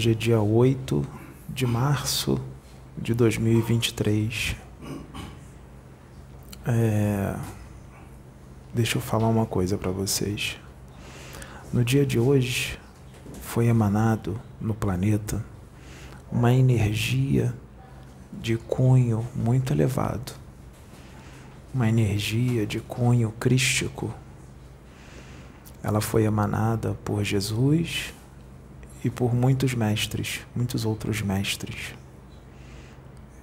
Hoje é dia 8 de março de 2023. É... Deixa eu falar uma coisa para vocês. No dia de hoje foi emanado no planeta uma energia de cunho muito elevado, uma energia de cunho crístico ela foi emanada por Jesus e por muitos mestres, muitos outros mestres.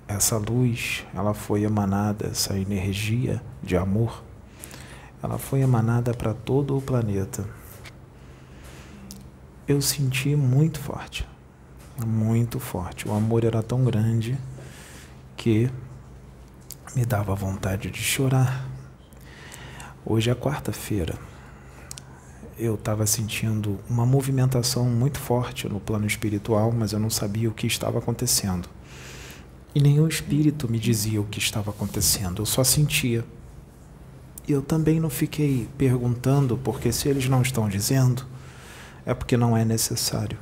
Essa luz, ela foi emanada, essa energia de amor, ela foi emanada para todo o planeta. Eu senti muito forte, muito forte. O amor era tão grande que me dava vontade de chorar. Hoje é quarta-feira eu estava sentindo uma movimentação muito forte no plano espiritual, mas eu não sabia o que estava acontecendo. E nenhum espírito me dizia o que estava acontecendo, eu só sentia. E eu também não fiquei perguntando, porque se eles não estão dizendo, é porque não é necessário.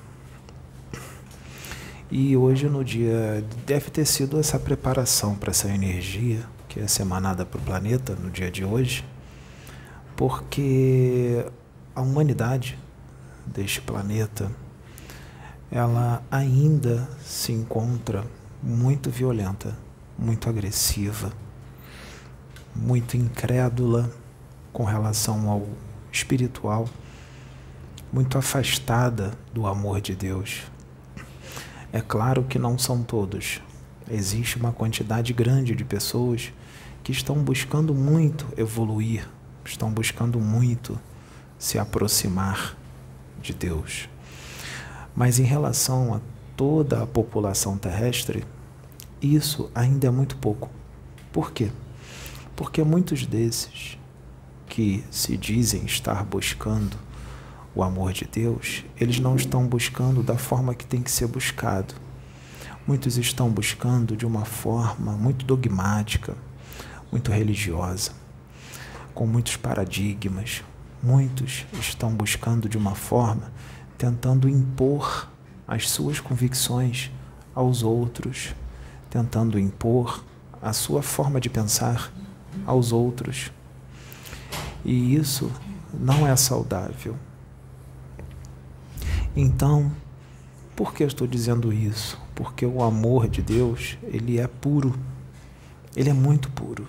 E hoje, no dia, deve ter sido essa preparação para essa energia que é emanada para o planeta no dia de hoje, porque a humanidade deste planeta ela ainda se encontra muito violenta, muito agressiva, muito incrédula com relação ao espiritual, muito afastada do amor de Deus. É claro que não são todos. Existe uma quantidade grande de pessoas que estão buscando muito evoluir, estão buscando muito se aproximar de Deus. Mas em relação a toda a população terrestre, isso ainda é muito pouco. Por quê? Porque muitos desses que se dizem estar buscando o amor de Deus, eles não estão buscando da forma que tem que ser buscado. Muitos estão buscando de uma forma muito dogmática, muito religiosa, com muitos paradigmas, Muitos estão buscando de uma forma, tentando impor as suas convicções aos outros, tentando impor a sua forma de pensar aos outros. E isso não é saudável. Então, por que eu estou dizendo isso? Porque o amor de Deus, ele é puro. Ele é muito puro.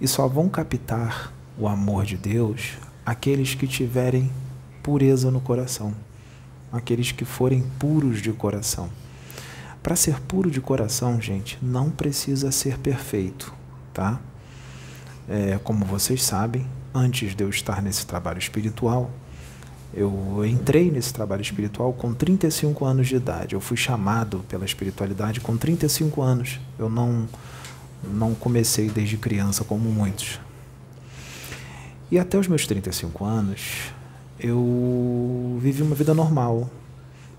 E só vão captar o amor de Deus aqueles que tiverem pureza no coração, aqueles que forem puros de coração. Para ser puro de coração, gente, não precisa ser perfeito, tá? É, como vocês sabem, antes de eu estar nesse trabalho espiritual, eu entrei nesse trabalho espiritual com 35 anos de idade. Eu fui chamado pela espiritualidade com 35 anos. Eu não não comecei desde criança como muitos. E até os meus 35 anos, eu vivi uma vida normal.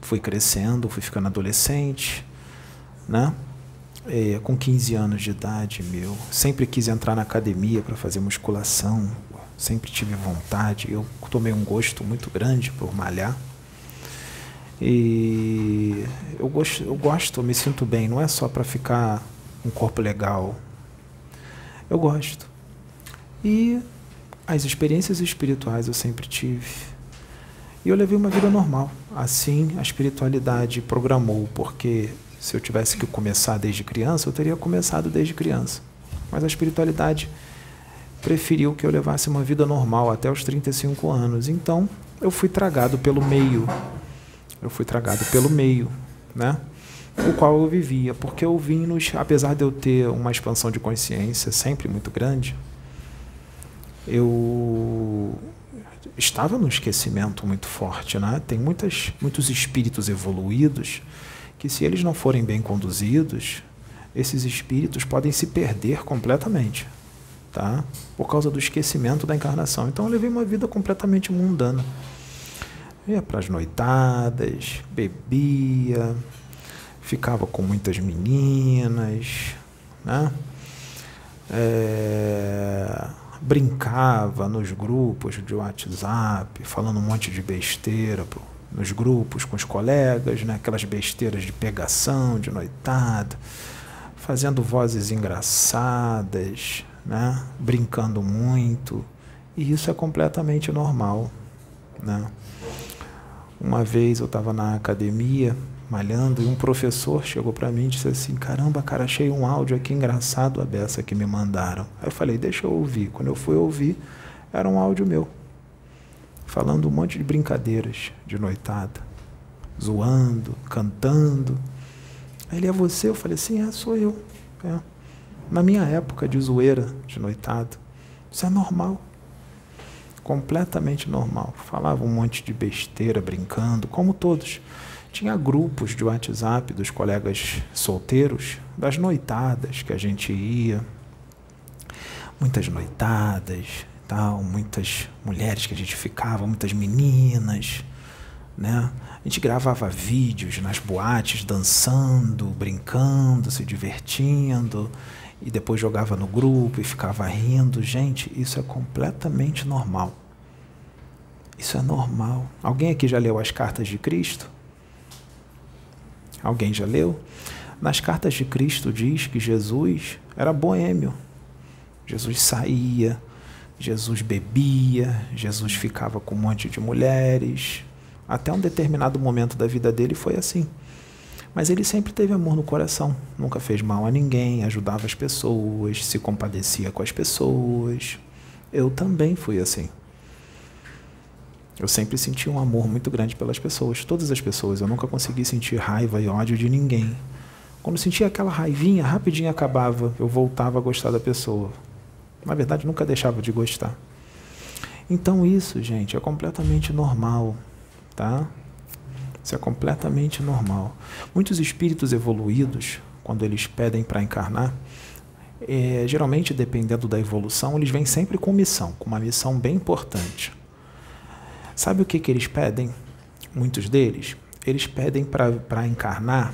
Fui crescendo, fui ficando adolescente, né? É, com 15 anos de idade, meu, sempre quis entrar na academia para fazer musculação, sempre tive vontade. Eu tomei um gosto muito grande por malhar. E eu gosto, eu gosto, eu me sinto bem, não é só para ficar um corpo legal. Eu gosto. E as experiências espirituais eu sempre tive. E eu levei uma vida normal. Assim a espiritualidade programou, porque se eu tivesse que começar desde criança, eu teria começado desde criança. Mas a espiritualidade preferiu que eu levasse uma vida normal até os 35 anos. Então, eu fui tragado pelo meio. Eu fui tragado pelo meio, né? O qual eu vivia, porque eu vim nos, apesar de eu ter uma expansão de consciência sempre muito grande, eu estava num esquecimento muito forte, né? Tem muitas, muitos espíritos evoluídos que se eles não forem bem conduzidos, esses espíritos podem se perder completamente, tá? Por causa do esquecimento da encarnação. Então eu levei uma vida completamente mundana. Ia para as noitadas, bebia, ficava com muitas meninas, né? É brincava nos grupos de WhatsApp, falando um monte de besteira nos grupos com os colegas, né? aquelas besteiras de pegação, de noitada, fazendo vozes engraçadas, né? brincando muito. E isso é completamente normal. Né? Uma vez eu estava na academia malhando e um professor chegou para mim e disse assim: Caramba, cara, achei um áudio aqui engraçado a beça que me mandaram. Aí eu falei: Deixa eu ouvir. Quando eu fui ouvir, era um áudio meu, falando um monte de brincadeiras de noitada, zoando, cantando. Aí ele é você? Eu falei: Sim, é, sou eu. É. Na minha época de zoeira, de noitada. Isso é normal completamente normal. Falava um monte de besteira, brincando, como todos. Tinha grupos de WhatsApp dos colegas solteiros, das noitadas que a gente ia. Muitas noitadas, tal, muitas mulheres que a gente ficava, muitas meninas, né? A gente gravava vídeos nas boates dançando, brincando, se divertindo e depois jogava no grupo e ficava rindo. Gente, isso é completamente normal. Isso é normal. Alguém aqui já leu as cartas de Cristo? Alguém já leu? Nas cartas de Cristo diz que Jesus era boêmio. Jesus saía, Jesus bebia, Jesus ficava com um monte de mulheres. Até um determinado momento da vida dele foi assim. Mas ele sempre teve amor no coração, nunca fez mal a ninguém, ajudava as pessoas, se compadecia com as pessoas. Eu também fui assim. Eu sempre senti um amor muito grande pelas pessoas, todas as pessoas. Eu nunca consegui sentir raiva e ódio de ninguém. Quando sentia aquela raivinha, rapidinho acabava, eu voltava a gostar da pessoa. Na verdade, nunca deixava de gostar. Então isso, gente, é completamente normal, tá? Isso é completamente normal. Muitos espíritos evoluídos, quando eles pedem para encarnar, é, geralmente, dependendo da evolução, eles vêm sempre com missão, com uma missão bem importante. Sabe o que, que eles pedem? Muitos deles? Eles pedem para encarnar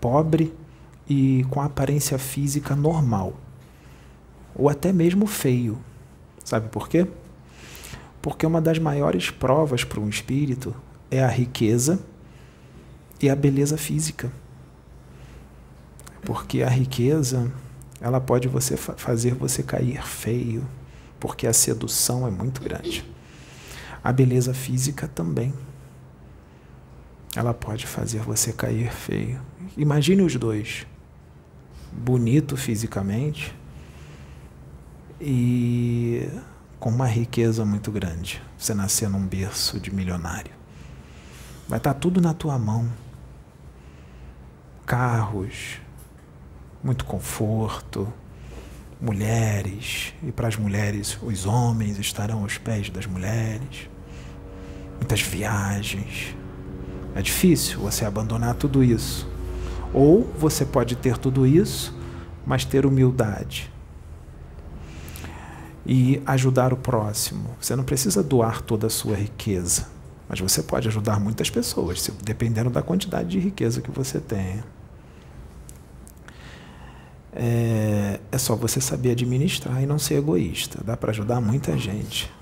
pobre e com aparência física normal, ou até mesmo feio. Sabe por quê? Porque uma das maiores provas para um espírito é a riqueza e a beleza física. Porque a riqueza, ela pode você fazer você cair feio, porque a sedução é muito grande. A beleza física também. Ela pode fazer você cair feio. Imagine os dois. Bonito fisicamente e com uma riqueza muito grande. Você nascer num berço de milionário. Vai estar tudo na tua mão. Carros, muito conforto, mulheres, e para as mulheres, os homens estarão aos pés das mulheres muitas viagens. É difícil você abandonar tudo isso. Ou você pode ter tudo isso, mas ter humildade e ajudar o próximo. Você não precisa doar toda a sua riqueza, mas você pode ajudar muitas pessoas, dependendo da quantidade de riqueza que você tenha. É, é só você saber administrar e não ser egoísta. Dá para ajudar muita gente.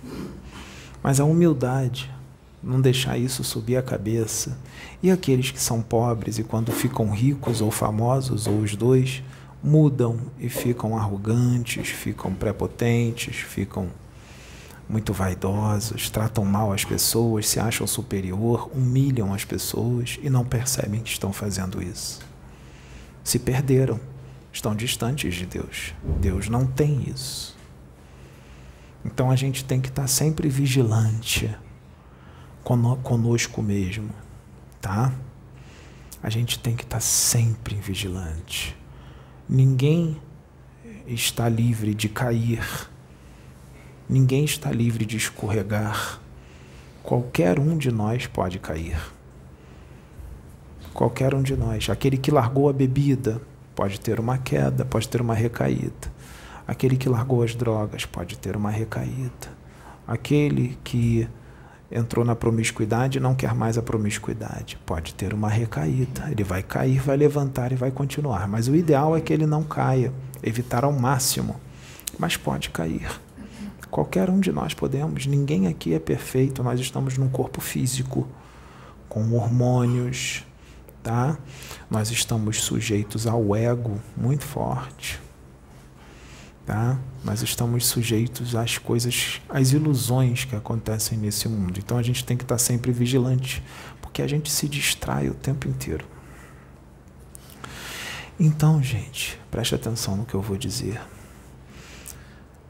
Mas a humildade não deixar isso subir a cabeça. E aqueles que são pobres e quando ficam ricos ou famosos, ou os dois, mudam e ficam arrogantes, ficam prepotentes, ficam muito vaidosos, tratam mal as pessoas, se acham superior, humilham as pessoas e não percebem que estão fazendo isso. Se perderam, estão distantes de Deus. Deus não tem isso. Então a gente tem que estar sempre vigilante conosco mesmo, tá? A gente tem que estar sempre vigilante. Ninguém está livre de cair. Ninguém está livre de escorregar. Qualquer um de nós pode cair. Qualquer um de nós. Aquele que largou a bebida pode ter uma queda, pode ter uma recaída. Aquele que largou as drogas pode ter uma recaída. Aquele que entrou na promiscuidade e não quer mais a promiscuidade. Pode ter uma recaída. Ele vai cair, vai levantar e vai continuar. Mas o ideal é que ele não caia, evitar ao máximo. Mas pode cair. Qualquer um de nós podemos. Ninguém aqui é perfeito. Nós estamos num corpo físico, com hormônios, tá? Nós estamos sujeitos ao ego muito forte, tá? Nós estamos sujeitos às coisas, às ilusões que acontecem nesse mundo. Então a gente tem que estar sempre vigilante, porque a gente se distrai o tempo inteiro. Então, gente, preste atenção no que eu vou dizer.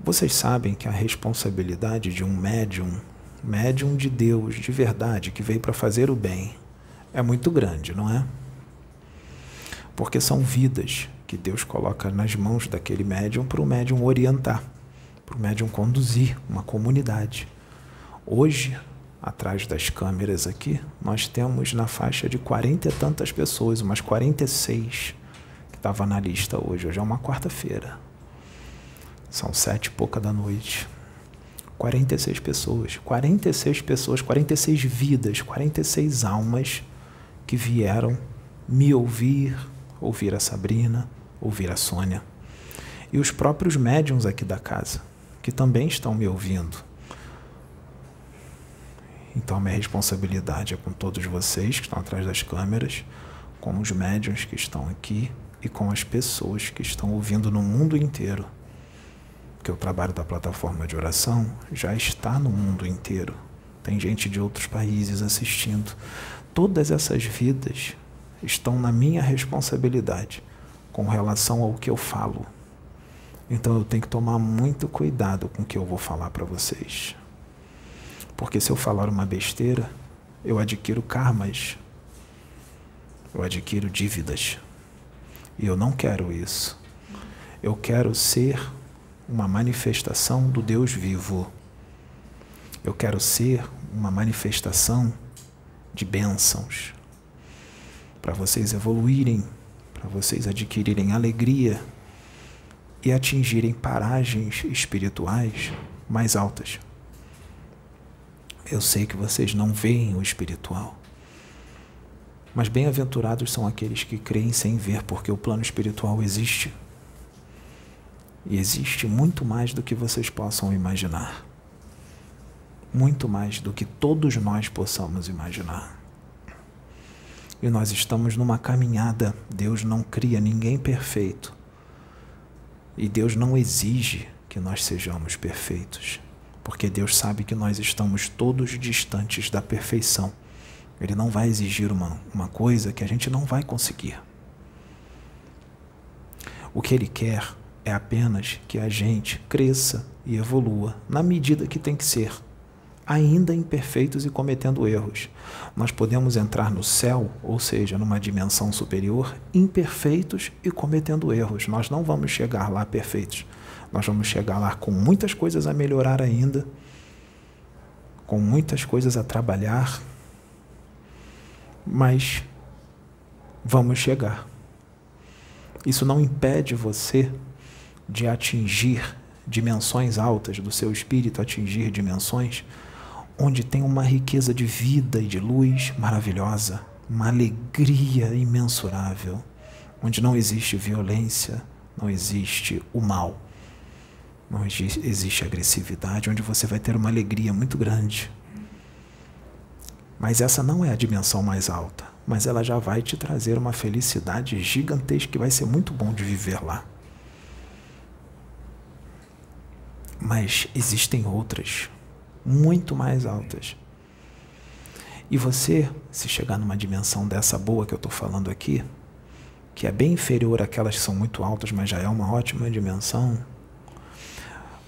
Vocês sabem que a responsabilidade de um médium, médium de Deus, de verdade, que veio para fazer o bem, é muito grande, não é? Porque são vidas que Deus coloca nas mãos daquele médium para o médium orientar, para o médium conduzir uma comunidade. Hoje, atrás das câmeras aqui, nós temos na faixa de quarenta e tantas pessoas, umas 46 estava na lista hoje. Hoje é uma quarta-feira. São sete e pouca da noite. 46 pessoas. 46 pessoas, 46 vidas, 46 almas que vieram me ouvir, ouvir a Sabrina, ouvir a Sônia. E os próprios médiums aqui da casa, que também estão me ouvindo. Então, a minha responsabilidade é com todos vocês que estão atrás das câmeras, com os médiums que estão aqui e com as pessoas que estão ouvindo no mundo inteiro. Porque o trabalho da plataforma de oração já está no mundo inteiro. Tem gente de outros países assistindo. Todas essas vidas estão na minha responsabilidade com relação ao que eu falo. Então eu tenho que tomar muito cuidado com o que eu vou falar para vocês. Porque se eu falar uma besteira, eu adquiro karmas, eu adquiro dívidas. E eu não quero isso. Eu quero ser uma manifestação do Deus vivo. Eu quero ser uma manifestação de bênçãos para vocês evoluírem, para vocês adquirirem alegria e atingirem paragens espirituais mais altas. Eu sei que vocês não veem o espiritual. Mas bem-aventurados são aqueles que creem sem ver, porque o plano espiritual existe. E existe muito mais do que vocês possam imaginar. Muito mais do que todos nós possamos imaginar. E nós estamos numa caminhada. Deus não cria ninguém perfeito. E Deus não exige que nós sejamos perfeitos. Porque Deus sabe que nós estamos todos distantes da perfeição. Ele não vai exigir uma, uma coisa que a gente não vai conseguir. O que ele quer é apenas que a gente cresça e evolua na medida que tem que ser, ainda imperfeitos e cometendo erros. Nós podemos entrar no céu, ou seja, numa dimensão superior, imperfeitos e cometendo erros. Nós não vamos chegar lá perfeitos. Nós vamos chegar lá com muitas coisas a melhorar ainda, com muitas coisas a trabalhar, mas vamos chegar. Isso não impede você de atingir dimensões altas do seu espírito, atingir dimensões onde tem uma riqueza de vida e de luz maravilhosa, uma alegria imensurável, onde não existe violência, não existe o mal, não existe agressividade, onde você vai ter uma alegria muito grande mas essa não é a dimensão mais alta, mas ela já vai te trazer uma felicidade gigantesca que vai ser muito bom de viver lá. Mas existem outras, muito mais altas. E você, se chegar numa dimensão dessa boa que eu estou falando aqui, que é bem inferior àquelas que são muito altas, mas já é uma ótima dimensão,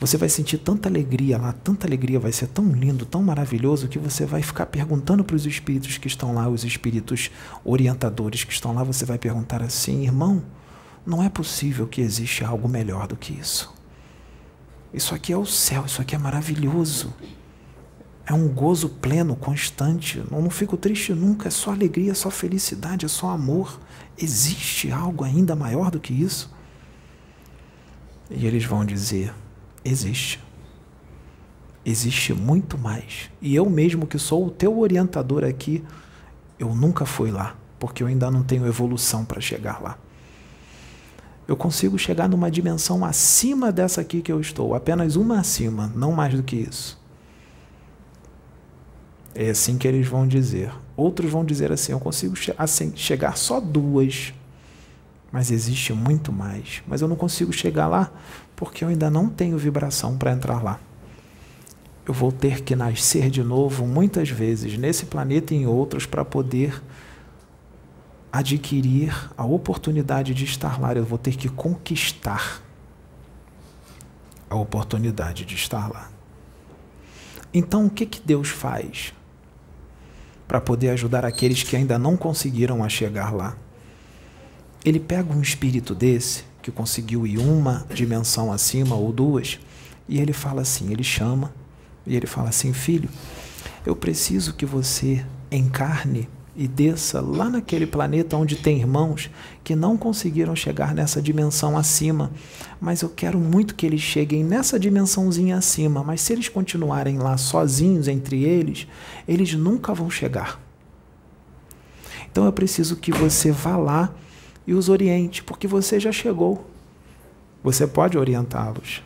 você vai sentir tanta alegria lá, tanta alegria, vai ser tão lindo, tão maravilhoso, que você vai ficar perguntando para os espíritos que estão lá, os espíritos orientadores que estão lá, você vai perguntar assim: irmão, não é possível que existe algo melhor do que isso. Isso aqui é o céu, isso aqui é maravilhoso. É um gozo pleno, constante. Eu não fico triste nunca, é só alegria, é só felicidade, é só amor. Existe algo ainda maior do que isso? E eles vão dizer: existe. Existe muito mais. E eu mesmo que sou o teu orientador aqui, eu nunca fui lá, porque eu ainda não tenho evolução para chegar lá. Eu consigo chegar numa dimensão acima dessa aqui que eu estou, apenas uma acima, não mais do que isso. É assim que eles vão dizer. Outros vão dizer assim: eu consigo che assim, chegar só duas, mas existe muito mais. Mas eu não consigo chegar lá porque eu ainda não tenho vibração para entrar lá. Eu vou ter que nascer de novo muitas vezes nesse planeta e em outros para poder adquirir a oportunidade de estar lá, eu vou ter que conquistar a oportunidade de estar lá. Então, o que, que Deus faz para poder ajudar aqueles que ainda não conseguiram a chegar lá? Ele pega um espírito desse, que conseguiu ir uma dimensão acima ou duas, e ele fala assim: ele chama, e ele fala assim: filho, eu preciso que você encarne e desça lá naquele planeta onde tem irmãos que não conseguiram chegar nessa dimensão acima, mas eu quero muito que eles cheguem nessa dimensãozinha acima, mas se eles continuarem lá sozinhos entre eles, eles nunca vão chegar. Então eu preciso que você vá lá e os oriente, porque você já chegou. Você pode orientá-los.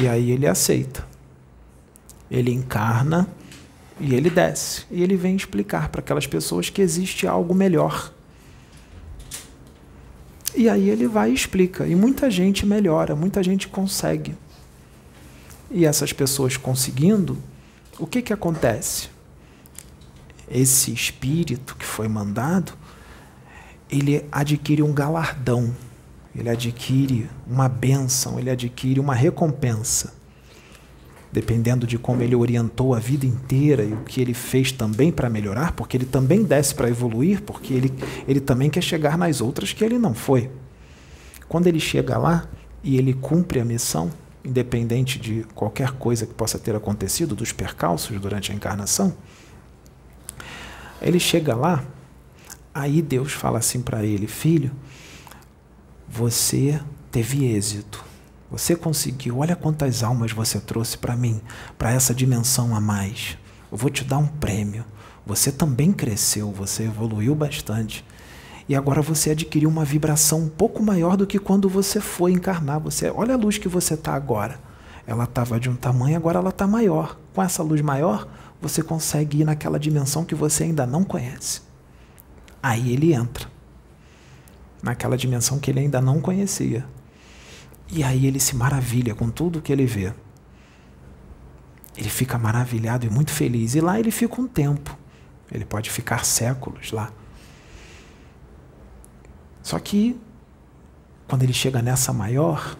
E aí ele aceita. Ele encarna e ele desce. E ele vem explicar para aquelas pessoas que existe algo melhor. E aí ele vai e explica. E muita gente melhora, muita gente consegue. E essas pessoas conseguindo, o que, que acontece? Esse espírito que foi mandado, ele adquire um galardão, ele adquire uma bênção, ele adquire uma recompensa dependendo de como ele orientou a vida inteira e o que ele fez também para melhorar, porque ele também desce para evoluir, porque ele, ele também quer chegar nas outras que ele não foi. Quando ele chega lá e ele cumpre a missão, independente de qualquer coisa que possa ter acontecido, dos percalços durante a encarnação, ele chega lá, aí Deus fala assim para ele: Filho, você teve êxito você conseguiu, olha quantas almas você trouxe para mim, para essa dimensão a mais. Eu vou te dar um prêmio. Você também cresceu, você evoluiu bastante. E agora você adquiriu uma vibração um pouco maior do que quando você foi encarnar. Você, olha a luz que você está agora. Ela estava de um tamanho, agora ela está maior. Com essa luz maior, você consegue ir naquela dimensão que você ainda não conhece. Aí ele entra. Naquela dimensão que ele ainda não conhecia. E aí ele se maravilha com tudo que ele vê. Ele fica maravilhado e muito feliz. E lá ele fica um tempo. Ele pode ficar séculos lá. Só que, quando ele chega nessa maior,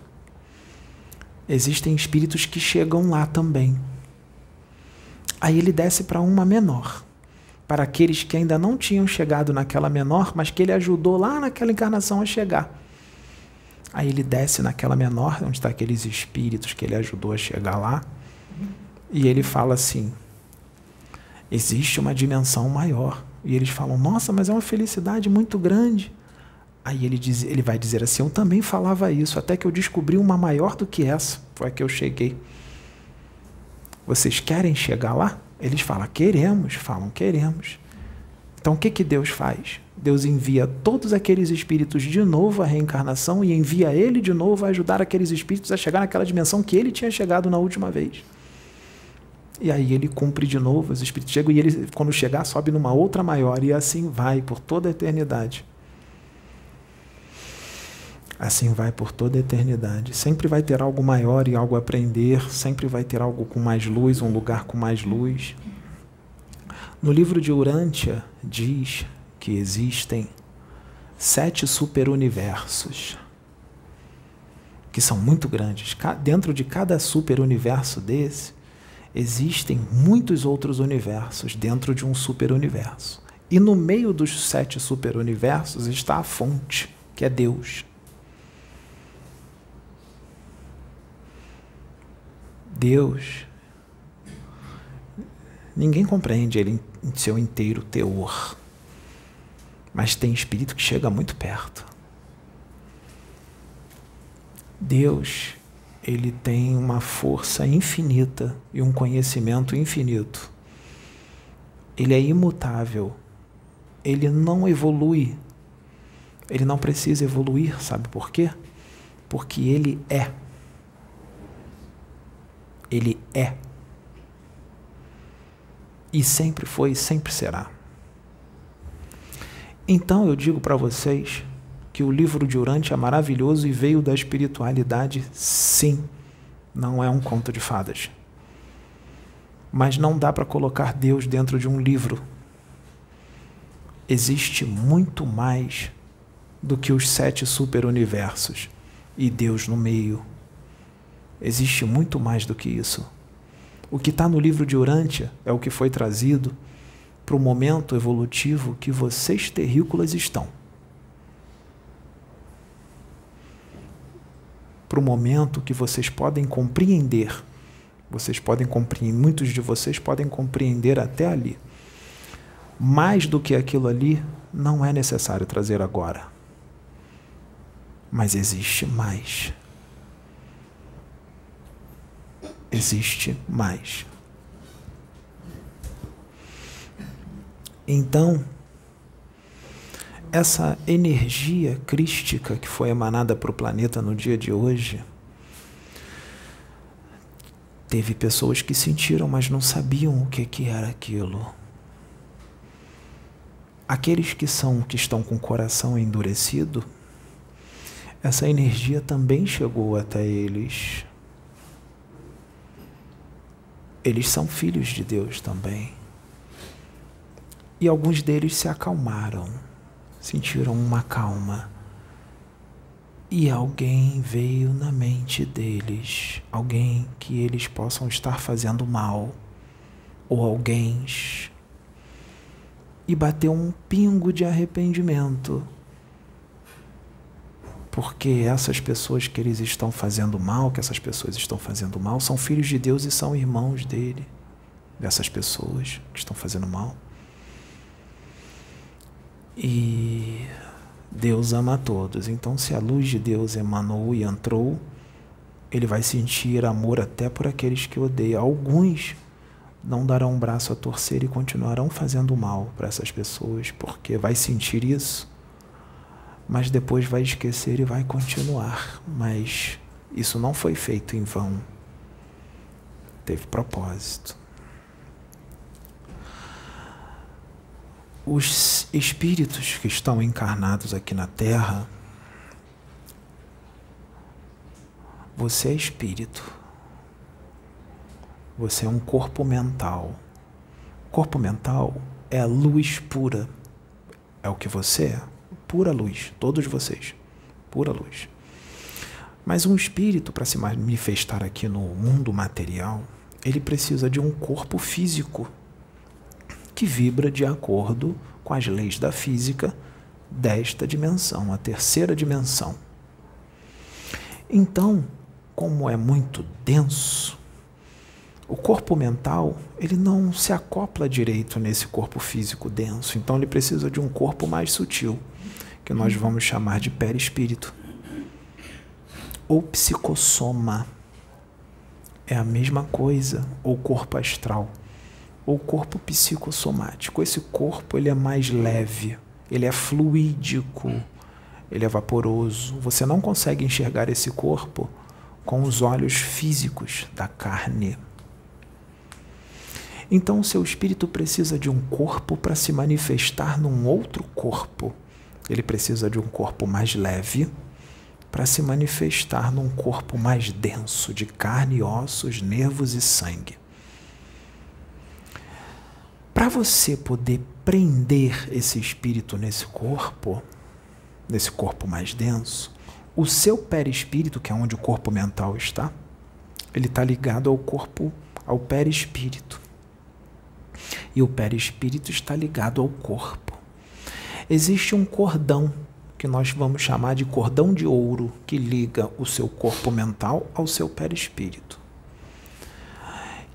existem espíritos que chegam lá também. Aí ele desce para uma menor. Para aqueles que ainda não tinham chegado naquela menor, mas que ele ajudou lá naquela encarnação a chegar. Aí ele desce naquela menor, onde está aqueles espíritos que ele ajudou a chegar lá, e ele fala assim: existe uma dimensão maior. E eles falam: nossa, mas é uma felicidade muito grande. Aí ele, diz, ele vai dizer assim: eu também falava isso, até que eu descobri uma maior do que essa. Foi a que eu cheguei. Vocês querem chegar lá? Eles falam: queremos. Falam: queremos. Então o que, que Deus faz? Deus envia todos aqueles espíritos de novo à reencarnação e envia ele de novo a ajudar aqueles espíritos a chegar naquela dimensão que ele tinha chegado na última vez. E aí ele cumpre de novo, os espíritos chegam e ele, quando chegar, sobe numa outra maior e assim vai por toda a eternidade. Assim vai por toda a eternidade. Sempre vai ter algo maior e algo a aprender, sempre vai ter algo com mais luz, um lugar com mais luz. No livro de Urântia diz que existem sete superuniversos que são muito grandes. Dentro de cada superuniverso desse existem muitos outros universos dentro de um superuniverso. E no meio dos sete superuniversos está a fonte, que é Deus. Deus ninguém compreende ele em seu inteiro teor mas tem espírito que chega muito perto. Deus, ele tem uma força infinita e um conhecimento infinito. Ele é imutável. Ele não evolui. Ele não precisa evoluir, sabe por quê? Porque ele é. Ele é. E sempre foi e sempre será. Então eu digo para vocês que o livro de Urante é maravilhoso e veio da espiritualidade, sim. Não é um conto de fadas. Mas não dá para colocar Deus dentro de um livro. Existe muito mais do que os sete superuniversos e Deus no meio. Existe muito mais do que isso. O que está no livro de Urântia é o que foi trazido para o momento evolutivo que vocês terrícolas estão. Para o momento que vocês podem compreender. Vocês podem compreender, muitos de vocês podem compreender até ali. Mais do que aquilo ali, não é necessário trazer agora. Mas existe mais. Existe mais. Então, essa energia crística que foi emanada para o planeta no dia de hoje, teve pessoas que sentiram, mas não sabiam o que, que era aquilo. Aqueles que são que estão com o coração endurecido, essa energia também chegou até eles. Eles são filhos de Deus também. E alguns deles se acalmaram, sentiram uma calma. E alguém veio na mente deles, alguém que eles possam estar fazendo mal, ou alguém, e bateu um pingo de arrependimento. Porque essas pessoas que eles estão fazendo mal, que essas pessoas estão fazendo mal, são filhos de Deus e são irmãos dele, dessas pessoas que estão fazendo mal. E Deus ama a todos. Então, se a luz de Deus emanou e entrou, ele vai sentir amor até por aqueles que odeiam. Alguns não darão um braço a torcer e continuarão fazendo mal para essas pessoas, porque vai sentir isso, mas depois vai esquecer e vai continuar. Mas isso não foi feito em vão. Teve propósito. Os espíritos que estão encarnados aqui na Terra, você é espírito. Você é um corpo mental. Corpo mental é a luz pura. É o que você é. Pura luz. Todos vocês. Pura luz. Mas um espírito, para se manifestar aqui no mundo material, ele precisa de um corpo físico que vibra de acordo com as leis da física desta dimensão, a terceira dimensão. Então, como é muito denso, o corpo mental ele não se acopla direito nesse corpo físico denso, então ele precisa de um corpo mais sutil, que nós vamos chamar de perispírito. Ou psicossoma. É a mesma coisa, ou corpo astral ou corpo psicossomático. Esse corpo ele é mais leve, ele é fluídico, ele é vaporoso. Você não consegue enxergar esse corpo com os olhos físicos da carne. Então, o seu espírito precisa de um corpo para se manifestar num outro corpo. Ele precisa de um corpo mais leve para se manifestar num corpo mais denso de carne, ossos, nervos e sangue. Para você poder prender esse espírito nesse corpo, nesse corpo mais denso, o seu perispírito, que é onde o corpo mental está, ele está ligado ao corpo, ao perispírito. E o perispírito está ligado ao corpo. Existe um cordão que nós vamos chamar de cordão de ouro que liga o seu corpo mental ao seu perispírito.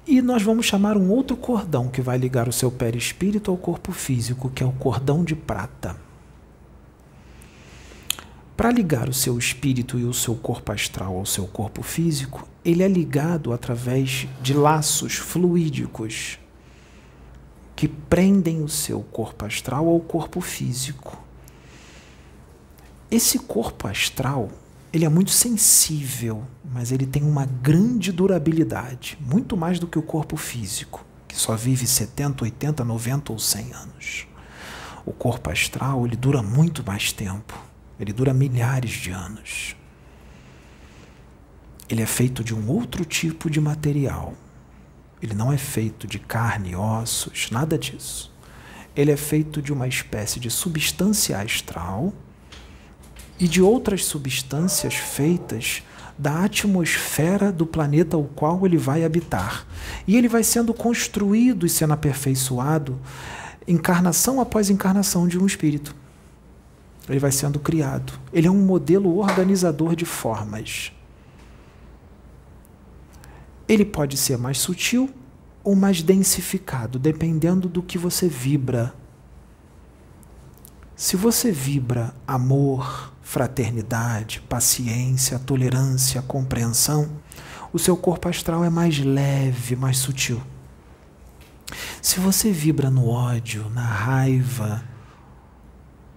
E nós vamos chamar um outro cordão que vai ligar o seu perispírito ao corpo físico, que é o cordão de prata. Para ligar o seu espírito e o seu corpo astral ao seu corpo físico, ele é ligado através de laços fluídicos que prendem o seu corpo astral ao corpo físico. esse corpo astral, ele é muito sensível, mas ele tem uma grande durabilidade, muito mais do que o corpo físico, que só vive 70, 80, 90 ou 100 anos. O corpo astral, ele dura muito mais tempo. Ele dura milhares de anos. Ele é feito de um outro tipo de material. Ele não é feito de carne ossos, nada disso. Ele é feito de uma espécie de substância astral e de outras substâncias feitas da atmosfera do planeta ao qual ele vai habitar. E ele vai sendo construído e sendo aperfeiçoado encarnação após encarnação de um espírito. Ele vai sendo criado. Ele é um modelo organizador de formas. Ele pode ser mais sutil ou mais densificado, dependendo do que você vibra. Se você vibra amor, fraternidade, paciência, tolerância, compreensão, o seu corpo astral é mais leve, mais sutil. Se você vibra no ódio, na raiva,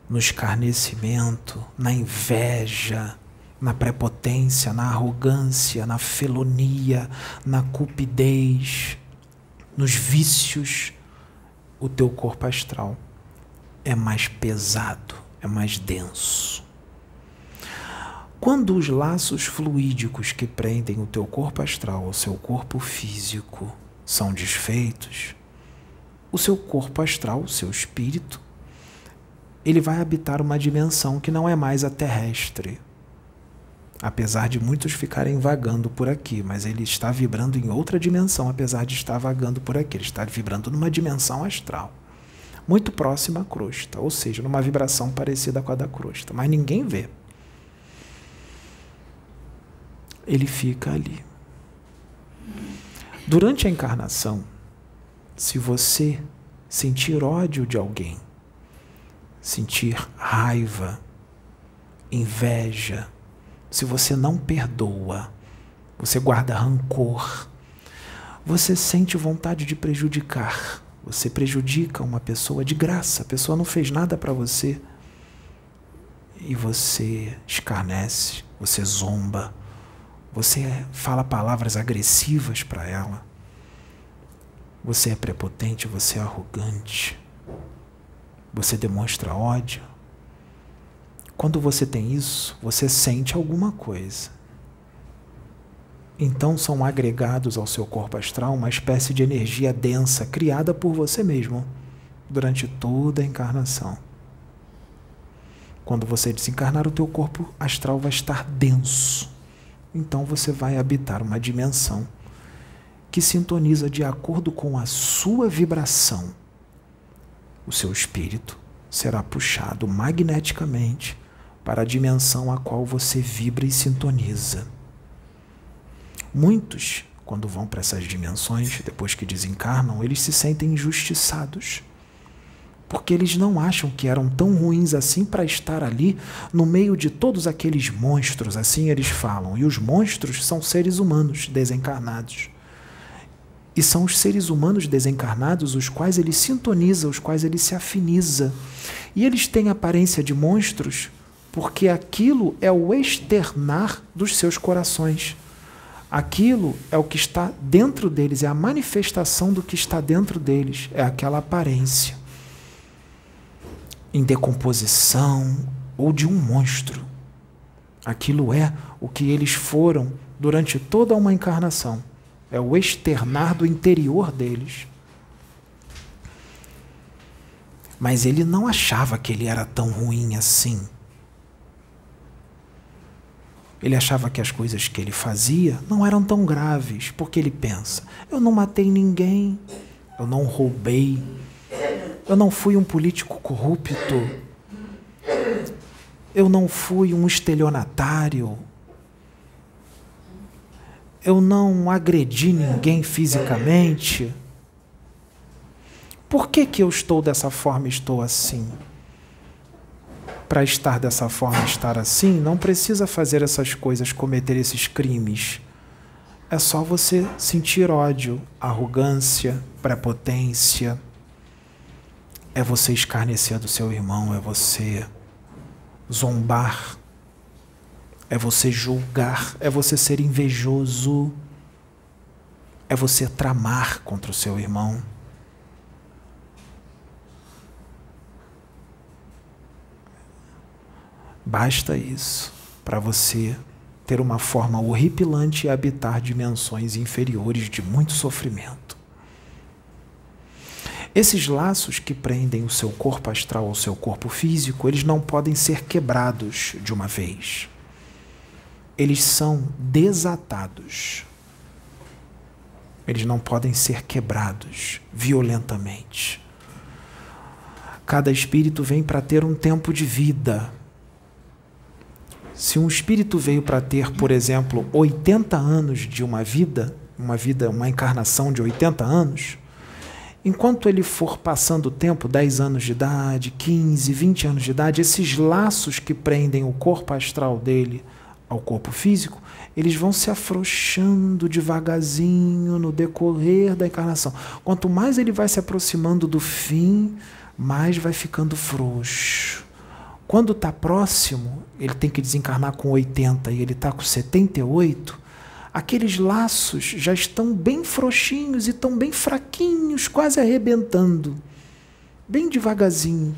no escarnecimento, na inveja, na prepotência, na arrogância, na felonia, na cupidez, nos vícios, o teu corpo astral é mais pesado, é mais denso. Quando os laços fluídicos que prendem o teu corpo astral ao seu corpo físico são desfeitos, o seu corpo astral, o seu espírito, ele vai habitar uma dimensão que não é mais a terrestre. Apesar de muitos ficarem vagando por aqui, mas ele está vibrando em outra dimensão, apesar de estar vagando por aqui. Ele está vibrando numa dimensão astral, muito próxima à crosta, ou seja, numa vibração parecida com a da crosta, mas ninguém vê. Ele fica ali. Durante a encarnação, se você sentir ódio de alguém, sentir raiva, inveja, se você não perdoa, você guarda rancor, você sente vontade de prejudicar, você prejudica uma pessoa de graça, a pessoa não fez nada para você e você escarnece, você zomba, você fala palavras agressivas para ela. Você é prepotente, você é arrogante. Você demonstra ódio. Quando você tem isso, você sente alguma coisa. Então são agregados ao seu corpo astral uma espécie de energia densa criada por você mesmo durante toda a encarnação. Quando você desencarnar, o teu corpo astral vai estar denso. Então você vai habitar uma dimensão que sintoniza de acordo com a sua vibração. O seu espírito será puxado magneticamente para a dimensão a qual você vibra e sintoniza. Muitos, quando vão para essas dimensões, depois que desencarnam, eles se sentem injustiçados. Porque eles não acham que eram tão ruins assim para estar ali no meio de todos aqueles monstros, assim eles falam. E os monstros são seres humanos desencarnados. E são os seres humanos desencarnados os quais ele sintoniza, os quais ele se afiniza. E eles têm aparência de monstros porque aquilo é o externar dos seus corações. Aquilo é o que está dentro deles, é a manifestação do que está dentro deles, é aquela aparência em decomposição ou de um monstro. Aquilo é o que eles foram durante toda uma encarnação é o externar do interior deles. Mas ele não achava que ele era tão ruim assim. Ele achava que as coisas que ele fazia não eram tão graves, porque ele pensa: eu não matei ninguém, eu não roubei, eu não fui um político corrupto, eu não fui um estelionatário, eu não agredi ninguém fisicamente. Por que, que eu estou dessa forma estou assim? Para estar dessa forma, estar assim, não precisa fazer essas coisas, cometer esses crimes. É só você sentir ódio, arrogância, prepotência. É você escarnecer do seu irmão, é você zombar, é você julgar, é você ser invejoso, é você tramar contra o seu irmão. Basta isso para você ter uma forma horripilante e habitar dimensões inferiores de muito sofrimento. Esses laços que prendem o seu corpo astral ao seu corpo físico, eles não podem ser quebrados de uma vez. Eles são desatados. Eles não podem ser quebrados violentamente. Cada espírito vem para ter um tempo de vida. Se um espírito veio para ter, por exemplo, 80 anos de uma vida, uma vida, uma encarnação de 80 anos, enquanto ele for passando o tempo, 10 anos de idade, 15, 20 anos de idade, esses laços que prendem o corpo astral dele ao corpo físico, eles vão se afrouxando devagarzinho no decorrer da encarnação. Quanto mais ele vai se aproximando do fim, mais vai ficando frouxo. Quando está próximo, ele tem que desencarnar com 80 e ele está com 78, aqueles laços já estão bem frouxinhos e estão bem fraquinhos, quase arrebentando, bem devagarzinho.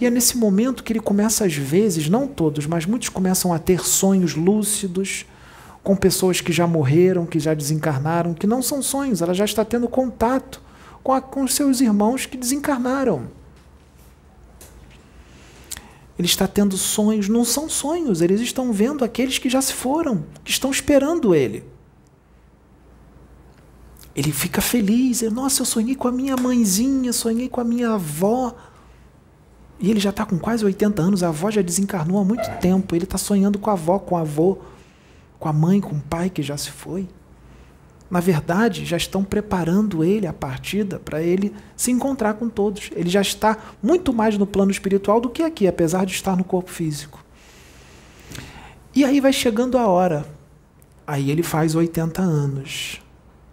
E é nesse momento que ele começa, às vezes, não todos, mas muitos começam a ter sonhos lúcidos com pessoas que já morreram, que já desencarnaram, que não são sonhos, ela já está tendo contato com, a, com seus irmãos que desencarnaram. Ele está tendo sonhos, não são sonhos, eles estão vendo aqueles que já se foram, que estão esperando ele. Ele fica feliz, nossa, eu sonhei com a minha mãezinha, sonhei com a minha avó. E ele já está com quase 80 anos, a avó já desencarnou há muito tempo. Ele está sonhando com a avó, com o avô, com a mãe, com o pai que já se foi na verdade, já estão preparando ele a partida para ele se encontrar com todos. Ele já está muito mais no plano espiritual do que aqui, apesar de estar no corpo físico. E aí vai chegando a hora. Aí ele faz 80 anos.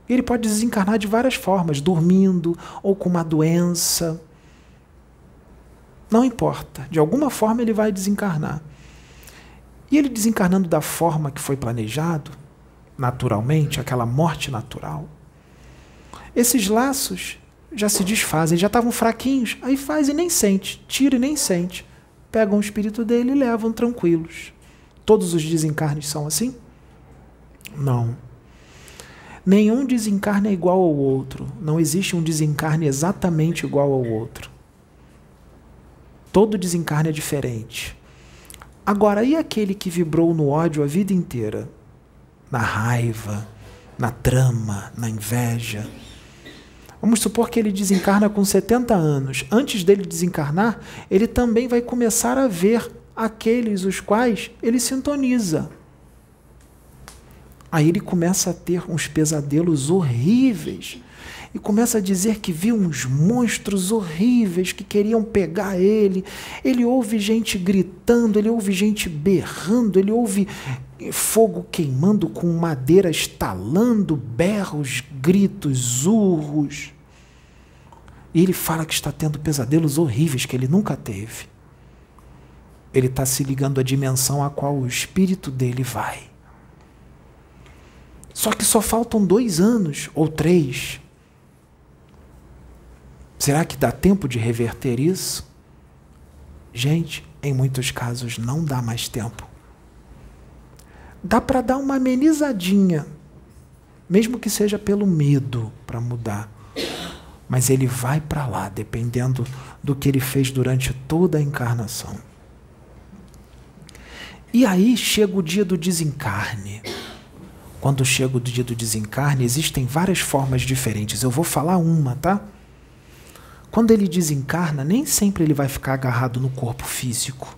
Ele pode desencarnar de várias formas, dormindo ou com uma doença. Não importa, de alguma forma ele vai desencarnar. E ele desencarnando da forma que foi planejado, naturalmente, aquela morte natural, esses laços já se desfazem, já estavam fraquinhos, aí faz e nem sente, tira e nem sente. Pegam o espírito dele e levam tranquilos. Todos os desencarnes são assim? Não. Nenhum desencarne é igual ao outro. Não existe um desencarne exatamente igual ao outro. Todo desencarne é diferente. Agora, e aquele que vibrou no ódio a vida inteira? Na raiva, na trama, na inveja. Vamos supor que ele desencarna com 70 anos. Antes dele desencarnar, ele também vai começar a ver aqueles os quais ele sintoniza. Aí ele começa a ter uns pesadelos horríveis e começa a dizer que viu uns monstros horríveis que queriam pegar ele. Ele ouve gente gritando, ele ouve gente berrando, ele ouve fogo queimando com madeira estalando, berros, gritos, urros. E ele fala que está tendo pesadelos horríveis que ele nunca teve. Ele está se ligando à dimensão a qual o espírito dele vai. Só que só faltam dois anos ou três Será que dá tempo de reverter isso? Gente, em muitos casos não dá mais tempo. Dá para dar uma amenizadinha, mesmo que seja pelo medo para mudar. Mas ele vai para lá, dependendo do que ele fez durante toda a encarnação. E aí chega o dia do desencarne. Quando chega o dia do desencarne, existem várias formas diferentes. Eu vou falar uma, tá? Quando ele desencarna, nem sempre ele vai ficar agarrado no corpo físico.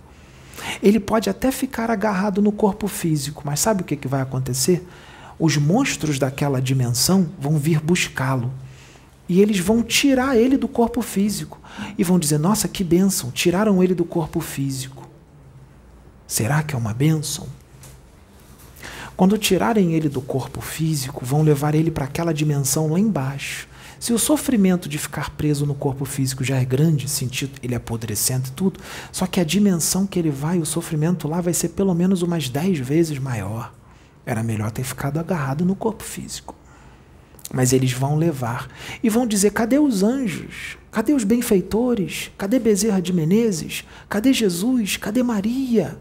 Ele pode até ficar agarrado no corpo físico, mas sabe o que, que vai acontecer? Os monstros daquela dimensão vão vir buscá-lo. E eles vão tirar ele do corpo físico. E vão dizer: Nossa, que bênção, tiraram ele do corpo físico. Será que é uma bênção? Quando tirarem ele do corpo físico, vão levar ele para aquela dimensão lá embaixo Se o sofrimento de ficar preso no corpo físico já é grande, sentido ele apodrecendo e tudo, só que a dimensão que ele vai, o sofrimento lá vai ser pelo menos umas dez vezes maior. Era melhor ter ficado agarrado no corpo físico. Mas eles vão levar e vão dizer: cadê os anjos? Cadê os benfeitores? Cadê Bezerra de Menezes? Cadê Jesus? Cadê Maria?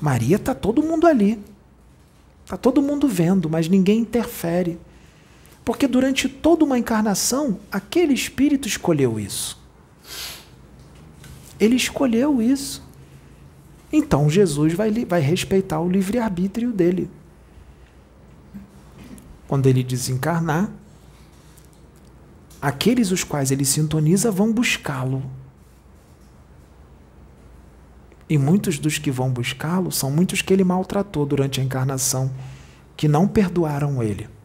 Maria está todo mundo ali. Está todo mundo vendo, mas ninguém interfere. Porque durante toda uma encarnação, aquele espírito escolheu isso. Ele escolheu isso. Então Jesus vai, vai respeitar o livre-arbítrio dele. Quando ele desencarnar, aqueles os quais ele sintoniza vão buscá-lo. E muitos dos que vão buscá-lo são muitos que ele maltratou durante a encarnação, que não perdoaram ele.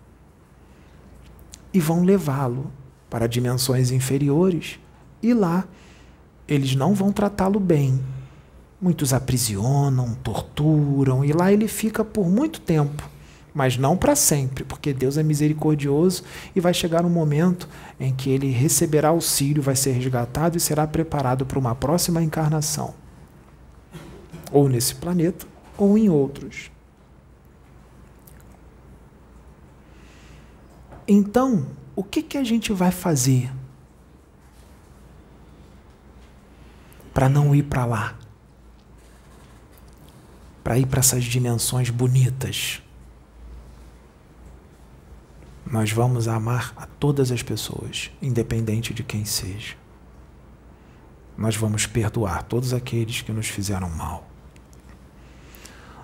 E vão levá-lo para dimensões inferiores, e lá eles não vão tratá-lo bem. Muitos aprisionam, torturam, e lá ele fica por muito tempo, mas não para sempre, porque Deus é misericordioso e vai chegar um momento em que ele receberá auxílio, vai ser resgatado e será preparado para uma próxima encarnação ou nesse planeta, ou em outros. Então, o que, que a gente vai fazer para não ir para lá? Para ir para essas dimensões bonitas? Nós vamos amar a todas as pessoas, independente de quem seja. Nós vamos perdoar todos aqueles que nos fizeram mal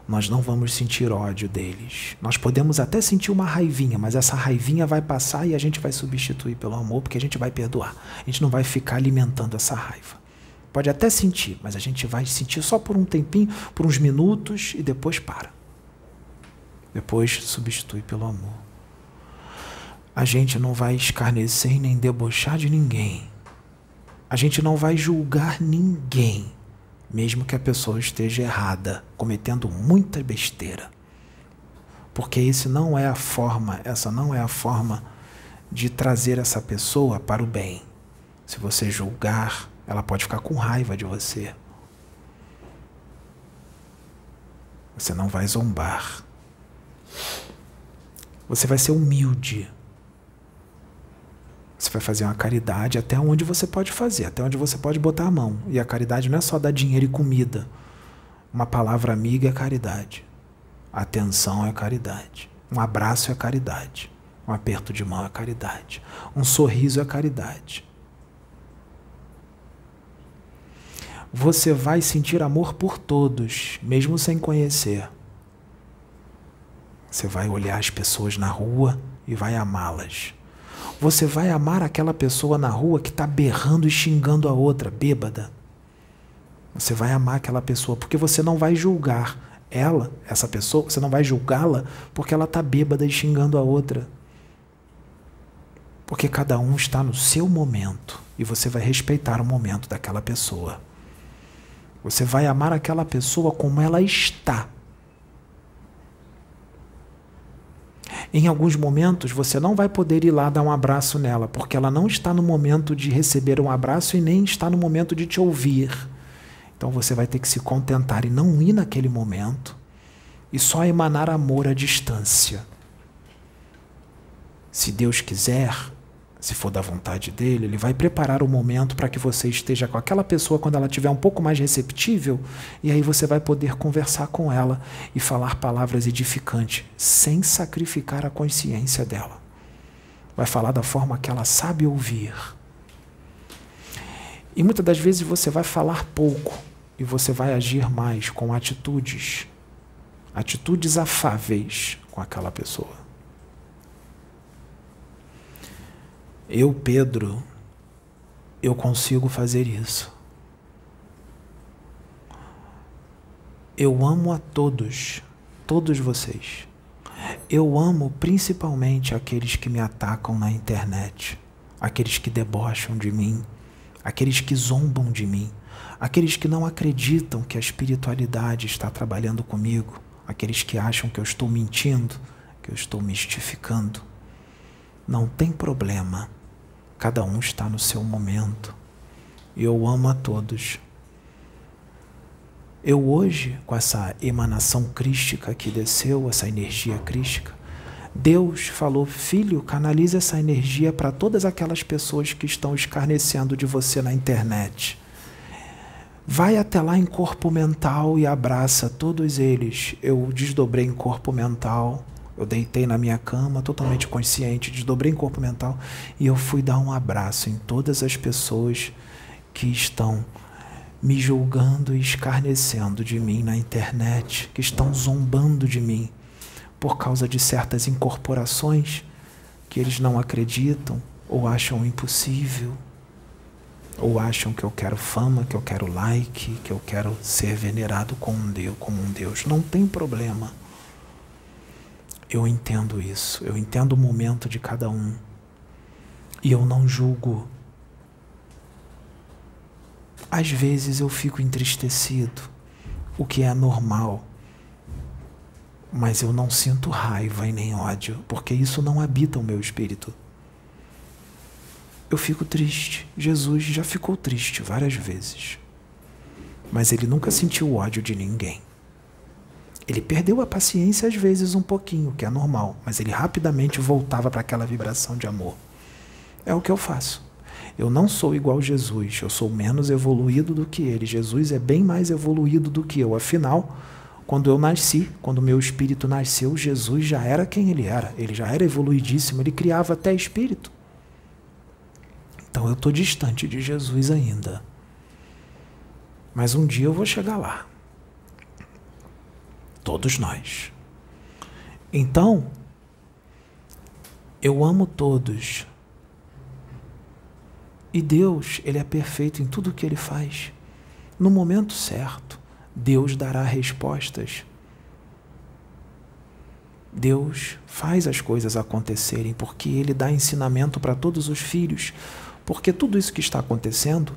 nós não vamos sentir ódio deles. Nós podemos até sentir uma raivinha, mas essa raivinha vai passar e a gente vai substituir pelo amor, porque a gente vai perdoar. A gente não vai ficar alimentando essa raiva. Pode até sentir, mas a gente vai sentir só por um tempinho, por uns minutos e depois para. Depois substitui pelo amor. A gente não vai escarnecer nem debochar de ninguém. A gente não vai julgar ninguém mesmo que a pessoa esteja errada, cometendo muita besteira. Porque esse não é a forma, essa não é a forma de trazer essa pessoa para o bem. Se você julgar, ela pode ficar com raiva de você. Você não vai zombar. Você vai ser humilde. Você vai fazer uma caridade até onde você pode fazer, até onde você pode botar a mão. E a caridade não é só dar dinheiro e comida. Uma palavra amiga é caridade. Atenção é caridade. Um abraço é caridade. Um aperto de mão é caridade. Um sorriso é caridade. Você vai sentir amor por todos, mesmo sem conhecer. Você vai olhar as pessoas na rua e vai amá-las. Você vai amar aquela pessoa na rua que está berrando e xingando a outra, bêbada. Você vai amar aquela pessoa porque você não vai julgar ela, essa pessoa, você não vai julgá-la porque ela está bêbada e xingando a outra. Porque cada um está no seu momento e você vai respeitar o momento daquela pessoa. Você vai amar aquela pessoa como ela está Em alguns momentos você não vai poder ir lá dar um abraço nela, porque ela não está no momento de receber um abraço e nem está no momento de te ouvir. Então você vai ter que se contentar e não ir naquele momento e só emanar amor à distância. Se Deus quiser, se for da vontade dele, ele vai preparar o momento para que você esteja com aquela pessoa quando ela estiver um pouco mais receptível, e aí você vai poder conversar com ela e falar palavras edificantes, sem sacrificar a consciência dela. Vai falar da forma que ela sabe ouvir. E muitas das vezes você vai falar pouco e você vai agir mais com atitudes, atitudes afáveis com aquela pessoa. Eu, Pedro, eu consigo fazer isso. Eu amo a todos, todos vocês. Eu amo principalmente aqueles que me atacam na internet, aqueles que debocham de mim, aqueles que zombam de mim, aqueles que não acreditam que a espiritualidade está trabalhando comigo, aqueles que acham que eu estou mentindo, que eu estou mistificando. Não tem problema. Cada um está no seu momento. Eu amo a todos. Eu hoje, com essa emanação crística que desceu, essa energia crística, Deus falou: Filho, canalize essa energia para todas aquelas pessoas que estão escarnecendo de você na internet. Vai até lá em corpo mental e abraça todos eles. Eu desdobrei em corpo mental, eu deitei na minha cama, totalmente consciente, desdobrei em corpo mental e eu fui dar um abraço em todas as pessoas que estão me julgando e escarnecendo de mim na internet, que estão zombando de mim por causa de certas incorporações que eles não acreditam ou acham impossível, ou acham que eu quero fama, que eu quero like, que eu quero ser venerado como um Deus, como um Deus. Não tem problema. Eu entendo isso, eu entendo o momento de cada um. E eu não julgo. Às vezes eu fico entristecido, o que é normal mas eu não sinto raiva e nem ódio, porque isso não habita o meu espírito. Eu fico triste. Jesus já ficou triste várias vezes. Mas ele nunca sentiu ódio de ninguém. Ele perdeu a paciência às vezes um pouquinho, que é normal, mas ele rapidamente voltava para aquela vibração de amor. É o que eu faço. Eu não sou igual Jesus, eu sou menos evoluído do que ele. Jesus é bem mais evoluído do que eu. Afinal, quando eu nasci, quando meu espírito nasceu, Jesus já era quem ele era. Ele já era evoluidíssimo, ele criava até espírito. Então eu estou distante de Jesus ainda. Mas um dia eu vou chegar lá. Todos nós. Então, eu amo todos. E Deus, Ele é perfeito em tudo o que Ele faz. No momento certo. Deus dará respostas. Deus faz as coisas acontecerem porque Ele dá ensinamento para todos os filhos. Porque tudo isso que está acontecendo,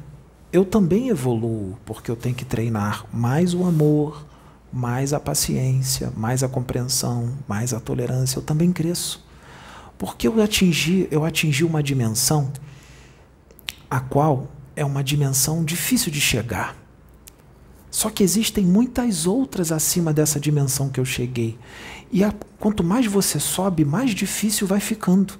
eu também evoluo, porque eu tenho que treinar mais o amor, mais a paciência, mais a compreensão, mais a tolerância. Eu também cresço. Porque eu atingi, eu atingi uma dimensão a qual é uma dimensão difícil de chegar. Só que existem muitas outras acima dessa dimensão que eu cheguei. E a, quanto mais você sobe, mais difícil vai ficando.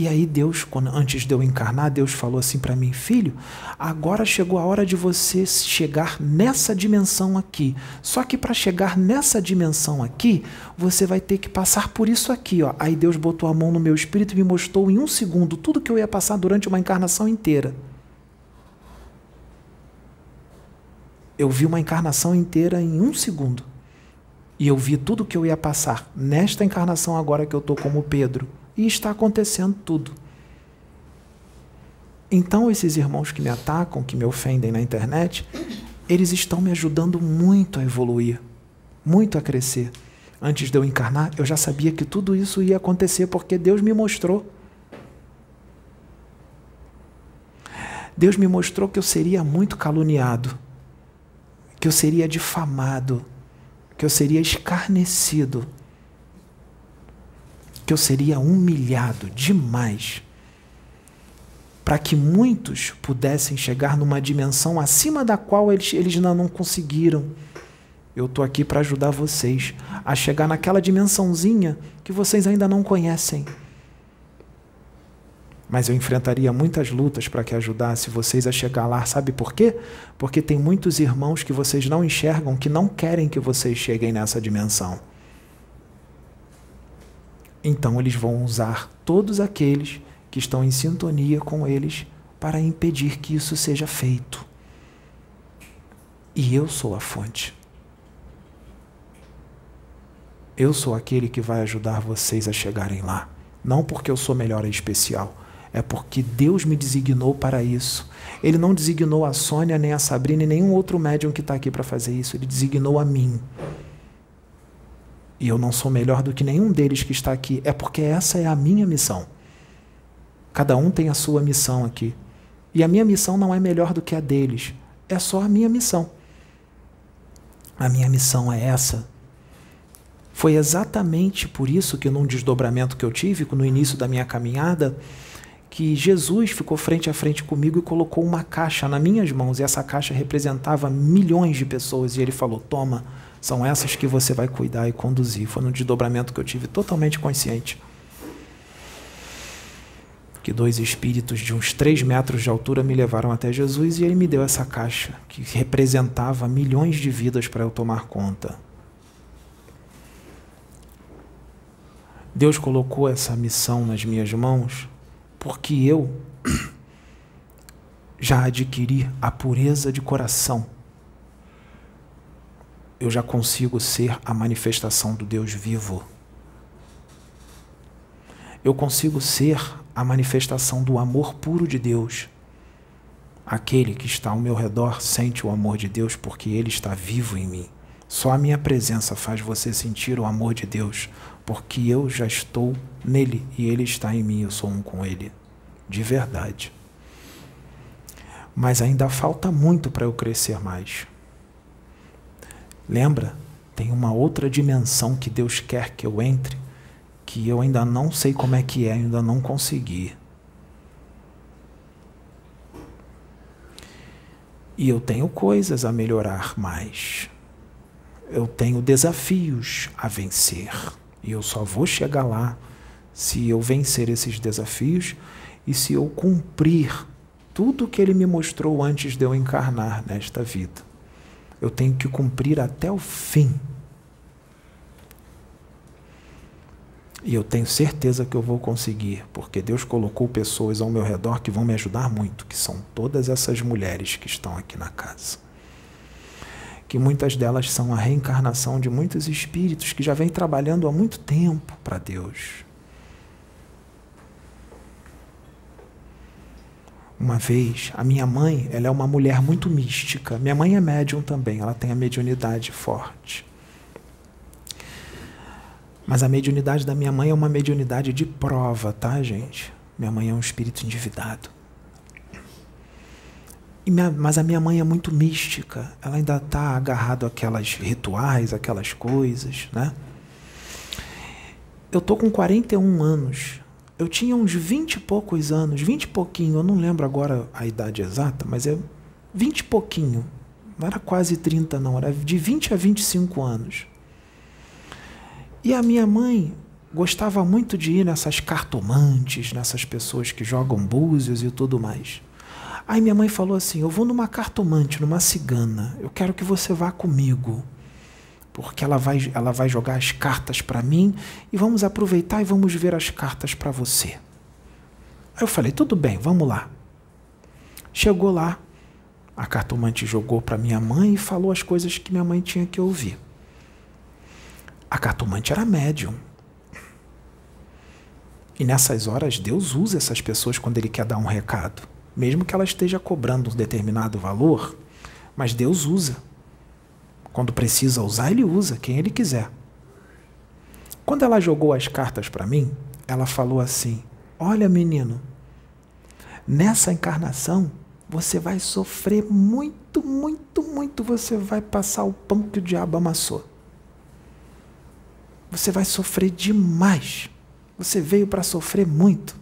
E aí Deus, quando, antes de eu encarnar, Deus falou assim para mim, filho, agora chegou a hora de você chegar nessa dimensão aqui. Só que para chegar nessa dimensão aqui, você vai ter que passar por isso aqui, ó. Aí Deus botou a mão no meu espírito e me mostrou em um segundo tudo que eu ia passar durante uma encarnação inteira. eu vi uma encarnação inteira em um segundo. E eu vi tudo que eu ia passar nesta encarnação agora que eu estou como Pedro. E está acontecendo tudo. Então, esses irmãos que me atacam, que me ofendem na internet, eles estão me ajudando muito a evoluir, muito a crescer. Antes de eu encarnar, eu já sabia que tudo isso ia acontecer porque Deus me mostrou. Deus me mostrou que eu seria muito caluniado que eu seria difamado, que eu seria escarnecido, que eu seria humilhado demais, para que muitos pudessem chegar numa dimensão acima da qual eles, eles ainda não conseguiram. Eu estou aqui para ajudar vocês a chegar naquela dimensãozinha que vocês ainda não conhecem mas eu enfrentaria muitas lutas para que ajudasse vocês a chegar lá. Sabe por quê? Porque tem muitos irmãos que vocês não enxergam que não querem que vocês cheguem nessa dimensão. Então eles vão usar todos aqueles que estão em sintonia com eles para impedir que isso seja feito. E eu sou a fonte. Eu sou aquele que vai ajudar vocês a chegarem lá. Não porque eu sou melhor e especial, é porque Deus me designou para isso. Ele não designou a Sônia, nem a Sabrina, e nenhum outro médium que está aqui para fazer isso. Ele designou a mim. E eu não sou melhor do que nenhum deles que está aqui. É porque essa é a minha missão. Cada um tem a sua missão aqui. E a minha missão não é melhor do que a deles. É só a minha missão. A minha missão é essa Foi exatamente por isso que, num desdobramento que eu tive no início da minha caminhada, que Jesus ficou frente a frente comigo e colocou uma caixa nas minhas mãos, e essa caixa representava milhões de pessoas, e ele falou: Toma, são essas que você vai cuidar e conduzir. Foi num desdobramento que eu tive totalmente consciente. Que dois espíritos de uns três metros de altura me levaram até Jesus e ele me deu essa caixa, que representava milhões de vidas para eu tomar conta. Deus colocou essa missão nas minhas mãos porque eu já adquiri a pureza de coração. Eu já consigo ser a manifestação do Deus vivo. Eu consigo ser a manifestação do amor puro de Deus. Aquele que está ao meu redor sente o amor de Deus porque ele está vivo em mim. Só a minha presença faz você sentir o amor de Deus, porque eu já estou nele e ele está em mim, eu sou um com ele, de verdade. Mas ainda falta muito para eu crescer mais. Lembra? Tem uma outra dimensão que Deus quer que eu entre, que eu ainda não sei como é que é, ainda não consegui. E eu tenho coisas a melhorar mais. Eu tenho desafios a vencer. E eu só vou chegar lá se eu vencer esses desafios e se eu cumprir tudo que ele me mostrou antes de eu encarnar nesta vida. Eu tenho que cumprir até o fim. E eu tenho certeza que eu vou conseguir, porque Deus colocou pessoas ao meu redor que vão me ajudar muito, que são todas essas mulheres que estão aqui na casa que muitas delas são a reencarnação de muitos espíritos que já vêm trabalhando há muito tempo para Deus. Uma vez, a minha mãe, ela é uma mulher muito mística. Minha mãe é médium também, ela tem a mediunidade forte. Mas a mediunidade da minha mãe é uma mediunidade de prova, tá, gente? Minha mãe é um espírito endividado. Minha, mas a minha mãe é muito mística, ela ainda está agarrado àquelas rituais, aquelas coisas, né? Eu tô com 41 anos. Eu tinha uns 20 e poucos anos, 20 e pouquinho, eu não lembro agora a idade exata, mas é 20 e pouquinho. Não era quase 30 não, era de 20 a 25 anos. E a minha mãe gostava muito de ir nessas cartomantes, nessas pessoas que jogam búzios e tudo mais. Aí minha mãe falou assim: Eu vou numa cartomante, numa cigana. Eu quero que você vá comigo. Porque ela vai, ela vai jogar as cartas para mim e vamos aproveitar e vamos ver as cartas para você. Aí eu falei: Tudo bem, vamos lá. Chegou lá, a cartomante jogou para minha mãe e falou as coisas que minha mãe tinha que ouvir. A cartomante era médium. E nessas horas, Deus usa essas pessoas quando Ele quer dar um recado mesmo que ela esteja cobrando um determinado valor, mas Deus usa. Quando precisa usar, Ele usa, quem Ele quiser. Quando ela jogou as cartas para mim, ela falou assim: Olha, menino, nessa encarnação você vai sofrer muito, muito, muito. Você vai passar o pão que o diabo amassou. Você vai sofrer demais. Você veio para sofrer muito.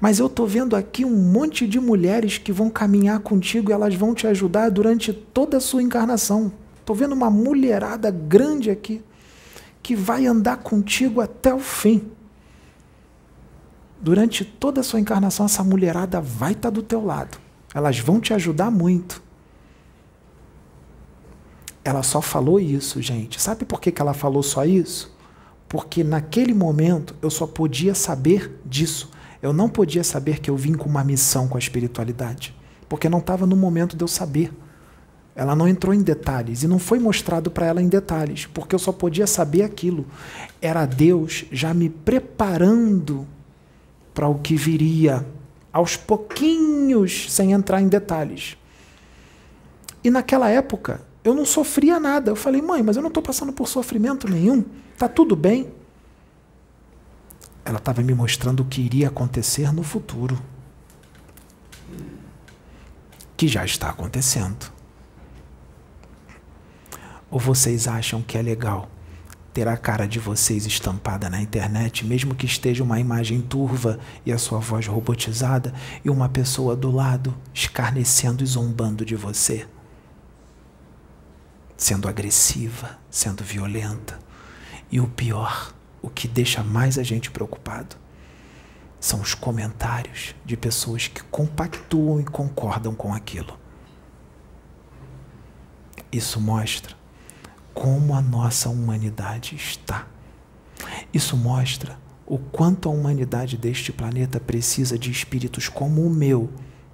Mas eu estou vendo aqui um monte de mulheres que vão caminhar contigo e elas vão te ajudar durante toda a sua encarnação. Estou vendo uma mulherada grande aqui que vai andar contigo até o fim. Durante toda a sua encarnação, essa mulherada vai estar tá do teu lado. Elas vão te ajudar muito. Ela só falou isso, gente. Sabe por que, que ela falou só isso? Porque naquele momento eu só podia saber disso. Eu não podia saber que eu vim com uma missão com a espiritualidade, porque não estava no momento de eu saber. Ela não entrou em detalhes e não foi mostrado para ela em detalhes, porque eu só podia saber aquilo. Era Deus já me preparando para o que viria, aos pouquinhos, sem entrar em detalhes. E naquela época, eu não sofria nada. Eu falei, mãe, mas eu não estou passando por sofrimento nenhum. Tá tudo bem ela estava me mostrando o que iria acontecer no futuro. Que já está acontecendo. Ou vocês acham que é legal ter a cara de vocês estampada na internet, mesmo que esteja uma imagem turva e a sua voz robotizada e uma pessoa do lado escarnecendo e zombando de você? Sendo agressiva, sendo violenta. E o pior, o que deixa mais a gente preocupado, são os comentários de pessoas que compactuam e concordam com aquilo. Isso mostra como a nossa humanidade está. Isso mostra o quanto a humanidade deste planeta precisa de espíritos como o meu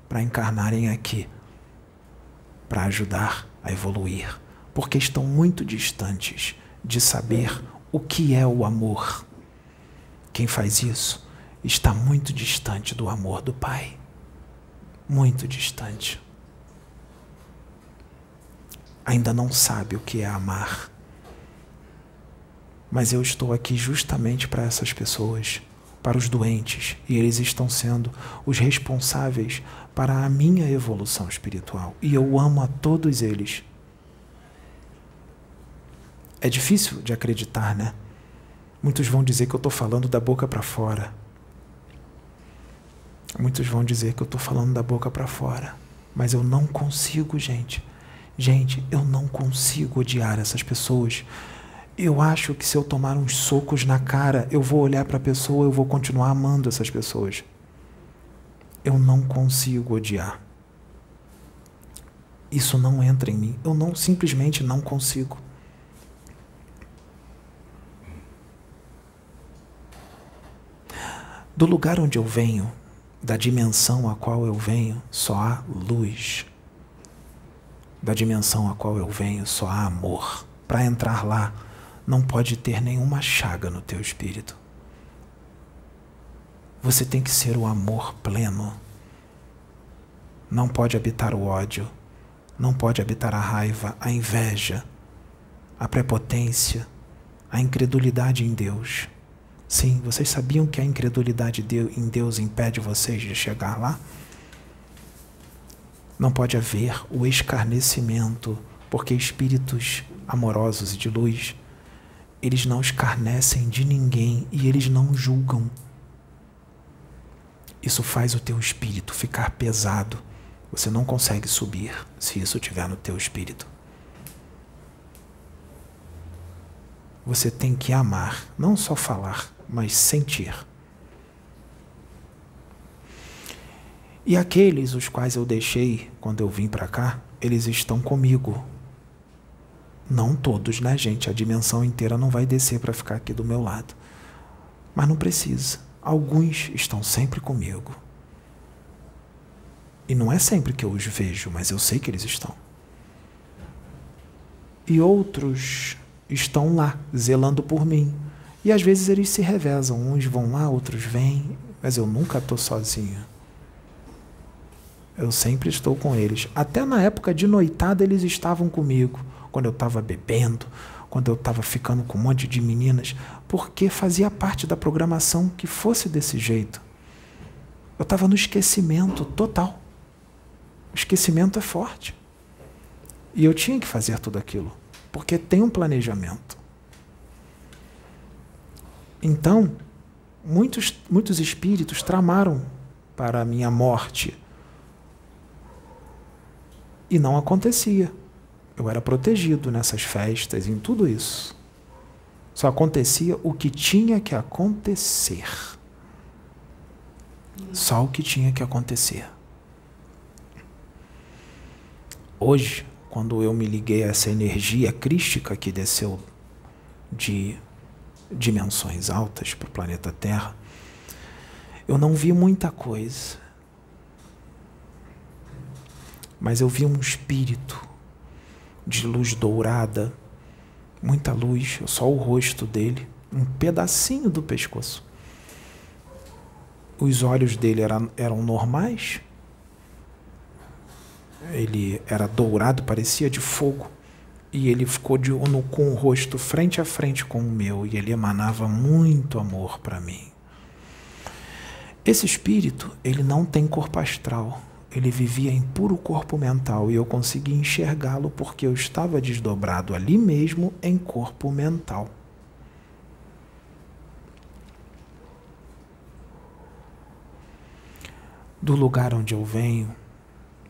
para encarnarem aqui, para ajudar a evoluir, porque estão muito distantes de saber o que é o amor. Quem faz isso está muito distante do amor do Pai. Muito distante ainda não sabe o que é amar. Mas eu estou aqui justamente para essas pessoas, para os doentes, e eles estão sendo os responsáveis para a minha evolução espiritual. E eu amo a todos eles. É difícil de acreditar, né? Muitos vão dizer que eu estou falando da boca para fora. Muitos vão dizer que eu estou falando da boca para fora. Mas eu não consigo, gente. Gente, eu não consigo odiar essas pessoas. Eu acho que se eu tomar uns socos na cara, eu vou olhar para a pessoa, eu vou continuar amando essas pessoas. Eu não consigo odiar. Isso não entra em mim. Eu não simplesmente não consigo. Do lugar onde eu venho, da dimensão a qual eu venho, só há luz da dimensão a qual eu venho só há amor. Para entrar lá, não pode ter nenhuma chaga no teu espírito. Você tem que ser o amor pleno. Não pode habitar o ódio, não pode habitar a raiva, a inveja, a prepotência, a incredulidade em Deus. Sim, vocês sabiam que a incredulidade em Deus impede vocês de chegar lá? Não pode haver o escarnecimento, porque espíritos amorosos e de luz, eles não escarnecem de ninguém e eles não julgam. Isso faz o teu espírito ficar pesado. Você não consegue subir se isso estiver no teu espírito. Você tem que amar, não só falar, mas sentir. E aqueles os quais eu deixei quando eu vim para cá, eles estão comigo. Não todos, né, gente? A dimensão inteira não vai descer para ficar aqui do meu lado. Mas não precisa. Alguns estão sempre comigo. E não é sempre que eu os vejo, mas eu sei que eles estão. E outros estão lá, zelando por mim. E às vezes eles se revezam. Uns vão lá, outros vêm, mas eu nunca estou sozinho. Eu sempre estou com eles. Até na época de noitada eles estavam comigo. Quando eu estava bebendo, quando eu estava ficando com um monte de meninas, porque fazia parte da programação que fosse desse jeito. Eu estava no esquecimento total. O esquecimento é forte. E eu tinha que fazer tudo aquilo, porque tem um planejamento. Então, muitos, muitos espíritos tramaram para a minha morte e não acontecia. Eu era protegido nessas festas, em tudo isso. Só acontecia o que tinha que acontecer. Só o que tinha que acontecer. Hoje, quando eu me liguei a essa energia crística que desceu de dimensões altas para o planeta Terra, eu não vi muita coisa. Mas eu vi um espírito de luz dourada, muita luz, só o rosto dele, um pedacinho do pescoço. Os olhos dele eram, eram normais, ele era dourado, parecia de fogo, e ele ficou de, com o rosto frente a frente com o meu, e ele emanava muito amor para mim. Esse espírito, ele não tem corpo astral ele vivia em puro corpo mental e eu consegui enxergá-lo porque eu estava desdobrado ali mesmo em corpo mental. Do lugar onde eu venho,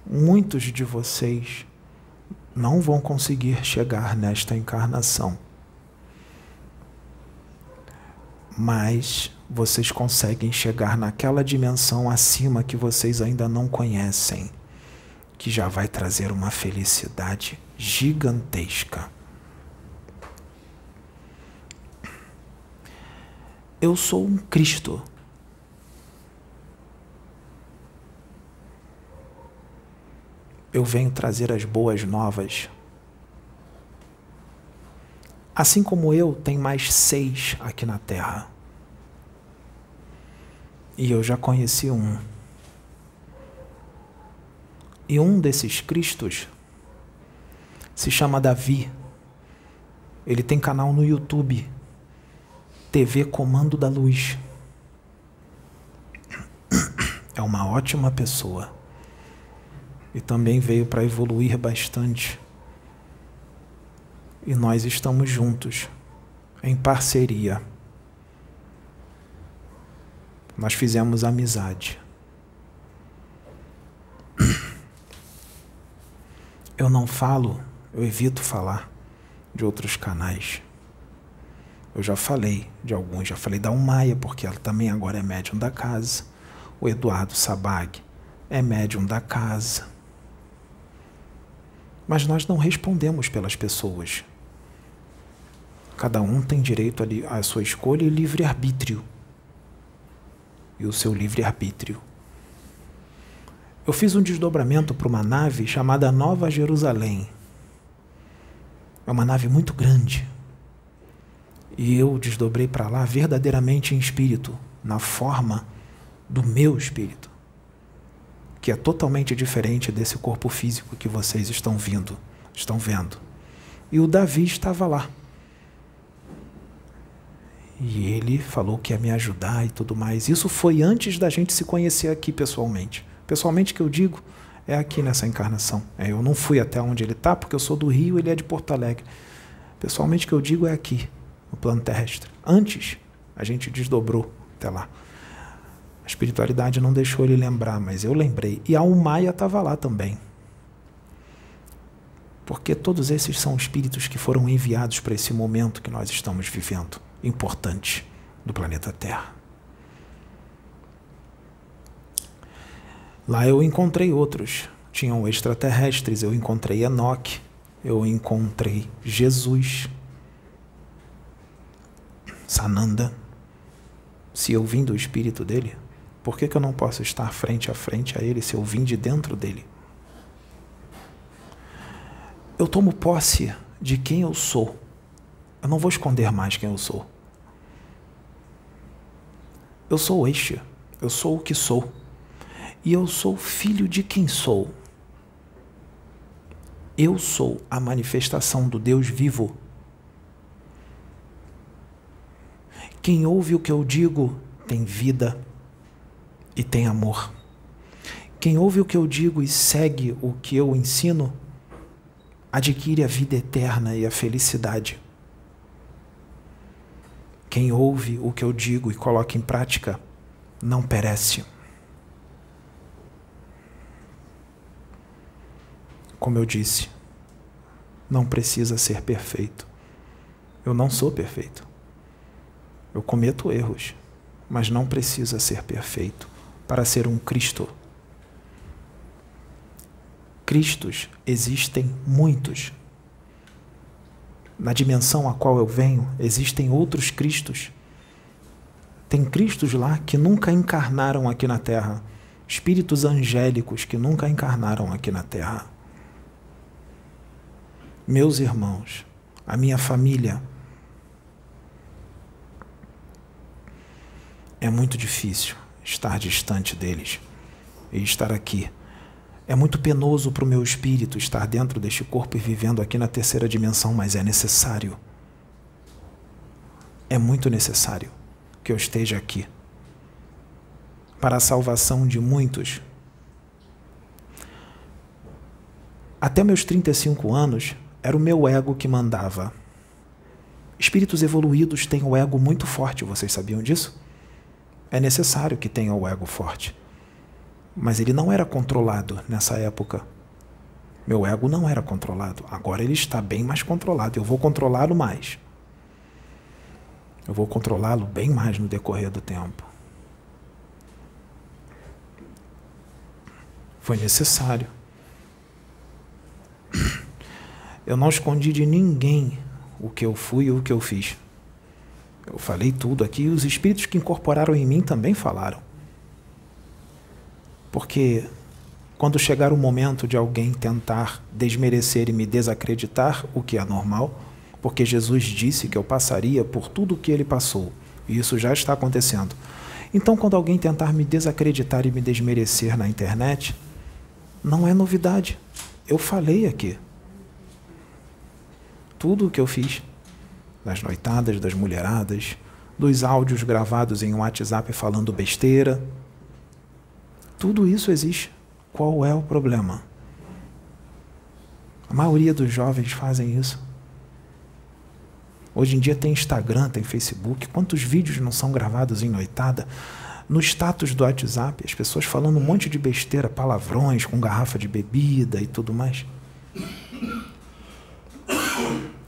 muitos de vocês não vão conseguir chegar nesta encarnação. Mas vocês conseguem chegar naquela dimensão acima que vocês ainda não conhecem, que já vai trazer uma felicidade gigantesca. Eu sou um Cristo eu venho trazer as boas novas. Assim como eu, tem mais seis aqui na Terra. E eu já conheci um. E um desses Cristos se chama Davi. Ele tem canal no YouTube, TV Comando da Luz. É uma ótima pessoa e também veio para evoluir bastante. E nós estamos juntos, em parceria. Nós fizemos amizade. Eu não falo, eu evito falar de outros canais. Eu já falei de alguns, já falei da Umaia, porque ela também agora é médium da casa. O Eduardo Sabag é médium da casa. Mas nós não respondemos pelas pessoas. Cada um tem direito à sua escolha e livre-arbítrio. E o seu livre-arbítrio. Eu fiz um desdobramento para uma nave chamada Nova Jerusalém. É uma nave muito grande. E eu desdobrei para lá verdadeiramente em espírito, na forma do meu espírito que é totalmente diferente desse corpo físico que vocês estão vindo, estão vendo. E o Davi estava lá. E ele falou que ia me ajudar e tudo mais. Isso foi antes da gente se conhecer aqui pessoalmente. Pessoalmente que eu digo é aqui nessa encarnação. É, eu não fui até onde ele está porque eu sou do Rio, ele é de Porto Alegre. Pessoalmente que eu digo é aqui, no plano terrestre. Antes a gente desdobrou até lá. Espiritualidade não deixou ele lembrar, mas eu lembrei. E a Umaia estava lá também. Porque todos esses são espíritos que foram enviados para esse momento que nós estamos vivendo, importante do planeta Terra. Lá eu encontrei outros. Tinham extraterrestres, eu encontrei Enoque, eu encontrei Jesus, Sananda. Se eu vim do espírito dele, por que, que eu não posso estar frente a frente a Ele se eu vim de dentro dele? Eu tomo posse de quem eu sou. Eu não vou esconder mais quem eu sou. Eu sou este. Eu sou o que sou. E eu sou filho de quem sou. Eu sou a manifestação do Deus vivo. Quem ouve o que eu digo tem vida e tem amor. Quem ouve o que eu digo e segue o que eu ensino, adquire a vida eterna e a felicidade. Quem ouve o que eu digo e coloca em prática, não perece. Como eu disse, não precisa ser perfeito. Eu não sou perfeito. Eu cometo erros, mas não precisa ser perfeito para ser um Cristo. Cristos existem muitos. Na dimensão a qual eu venho, existem outros Cristos. Tem Cristos lá que nunca encarnaram aqui na Terra, espíritos angélicos que nunca encarnaram aqui na Terra. Meus irmãos, a minha família, é muito difícil estar distante deles e estar aqui. É muito penoso para o meu espírito estar dentro deste corpo e vivendo aqui na terceira dimensão, mas é necessário. É muito necessário que eu esteja aqui para a salvação de muitos Até meus 35 anos, era o meu ego que mandava. Espíritos evoluídos têm o ego muito forte, vocês sabiam disso? É necessário que tenha o ego forte. Mas ele não era controlado nessa época. Meu ego não era controlado. Agora ele está bem mais controlado. Eu vou controlá-lo mais. Eu vou controlá-lo bem mais no decorrer do tempo. Foi necessário. Eu não escondi de ninguém o que eu fui e o que eu fiz. Eu falei tudo aqui e os espíritos que incorporaram em mim também falaram. Porque quando chegar o momento de alguém tentar desmerecer e me desacreditar, o que é normal, porque Jesus disse que eu passaria por tudo o que ele passou, e isso já está acontecendo. Então, quando alguém tentar me desacreditar e me desmerecer na internet, não é novidade. Eu falei aqui. Tudo o que eu fiz, das noitadas, das mulheradas, dos áudios gravados em um WhatsApp falando besteira, tudo isso existe. Qual é o problema? A maioria dos jovens fazem isso. Hoje em dia tem Instagram, tem Facebook. Quantos vídeos não são gravados em noitada? No status do WhatsApp, as pessoas falando um monte de besteira, palavrões, com garrafa de bebida e tudo mais.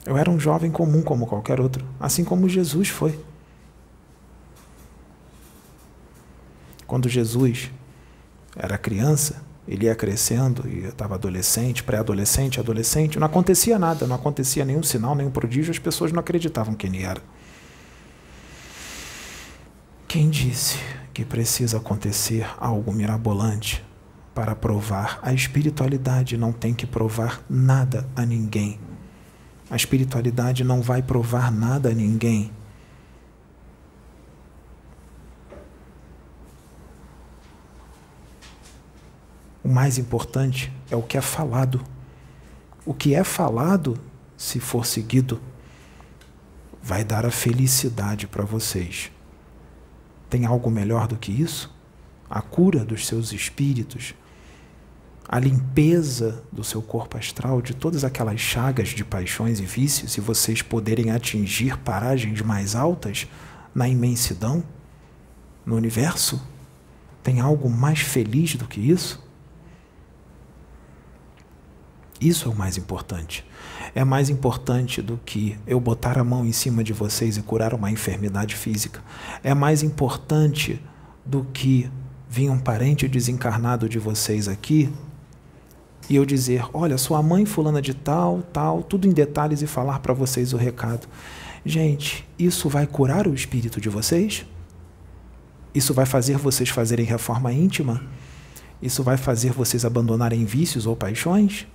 Eu era um jovem comum como qualquer outro, assim como Jesus foi. Quando Jesus era criança, ele ia crescendo e estava adolescente, pré-adolescente, adolescente, não acontecia nada, não acontecia nenhum sinal, nenhum prodígio, as pessoas não acreditavam quem ele era. Quem disse que precisa acontecer algo mirabolante para provar? A espiritualidade não tem que provar nada a ninguém. A espiritualidade não vai provar nada a ninguém. O mais importante é o que é falado. O que é falado, se for seguido, vai dar a felicidade para vocês. Tem algo melhor do que isso? A cura dos seus espíritos, a limpeza do seu corpo astral de todas aquelas chagas de paixões e vícios e vocês poderem atingir paragens mais altas na imensidão, no universo? Tem algo mais feliz do que isso? Isso é o mais importante. É mais importante do que eu botar a mão em cima de vocês e curar uma enfermidade física. É mais importante do que vir um parente desencarnado de vocês aqui e eu dizer: olha, sua mãe fulana de tal, tal, tudo em detalhes e falar para vocês o recado. Gente, isso vai curar o espírito de vocês? Isso vai fazer vocês fazerem reforma íntima? Isso vai fazer vocês abandonarem vícios ou paixões?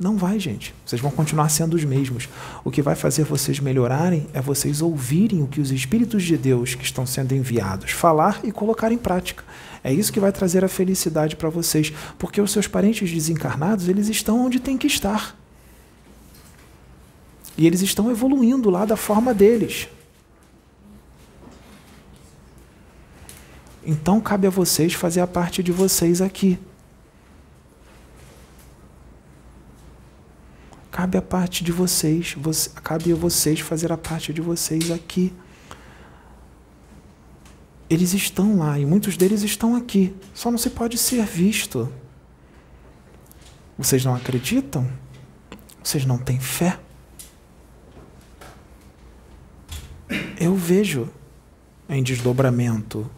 Não vai, gente. Vocês vão continuar sendo os mesmos. O que vai fazer vocês melhorarem é vocês ouvirem o que os Espíritos de Deus que estão sendo enviados falar e colocar em prática. É isso que vai trazer a felicidade para vocês, porque os seus parentes desencarnados, eles estão onde têm que estar. E eles estão evoluindo lá da forma deles. Então cabe a vocês fazer a parte de vocês aqui. Cabe a parte de vocês, você, cabe a vocês fazer a parte de vocês aqui. Eles estão lá e muitos deles estão aqui, só não se pode ser visto. Vocês não acreditam? Vocês não têm fé? Eu vejo em desdobramento.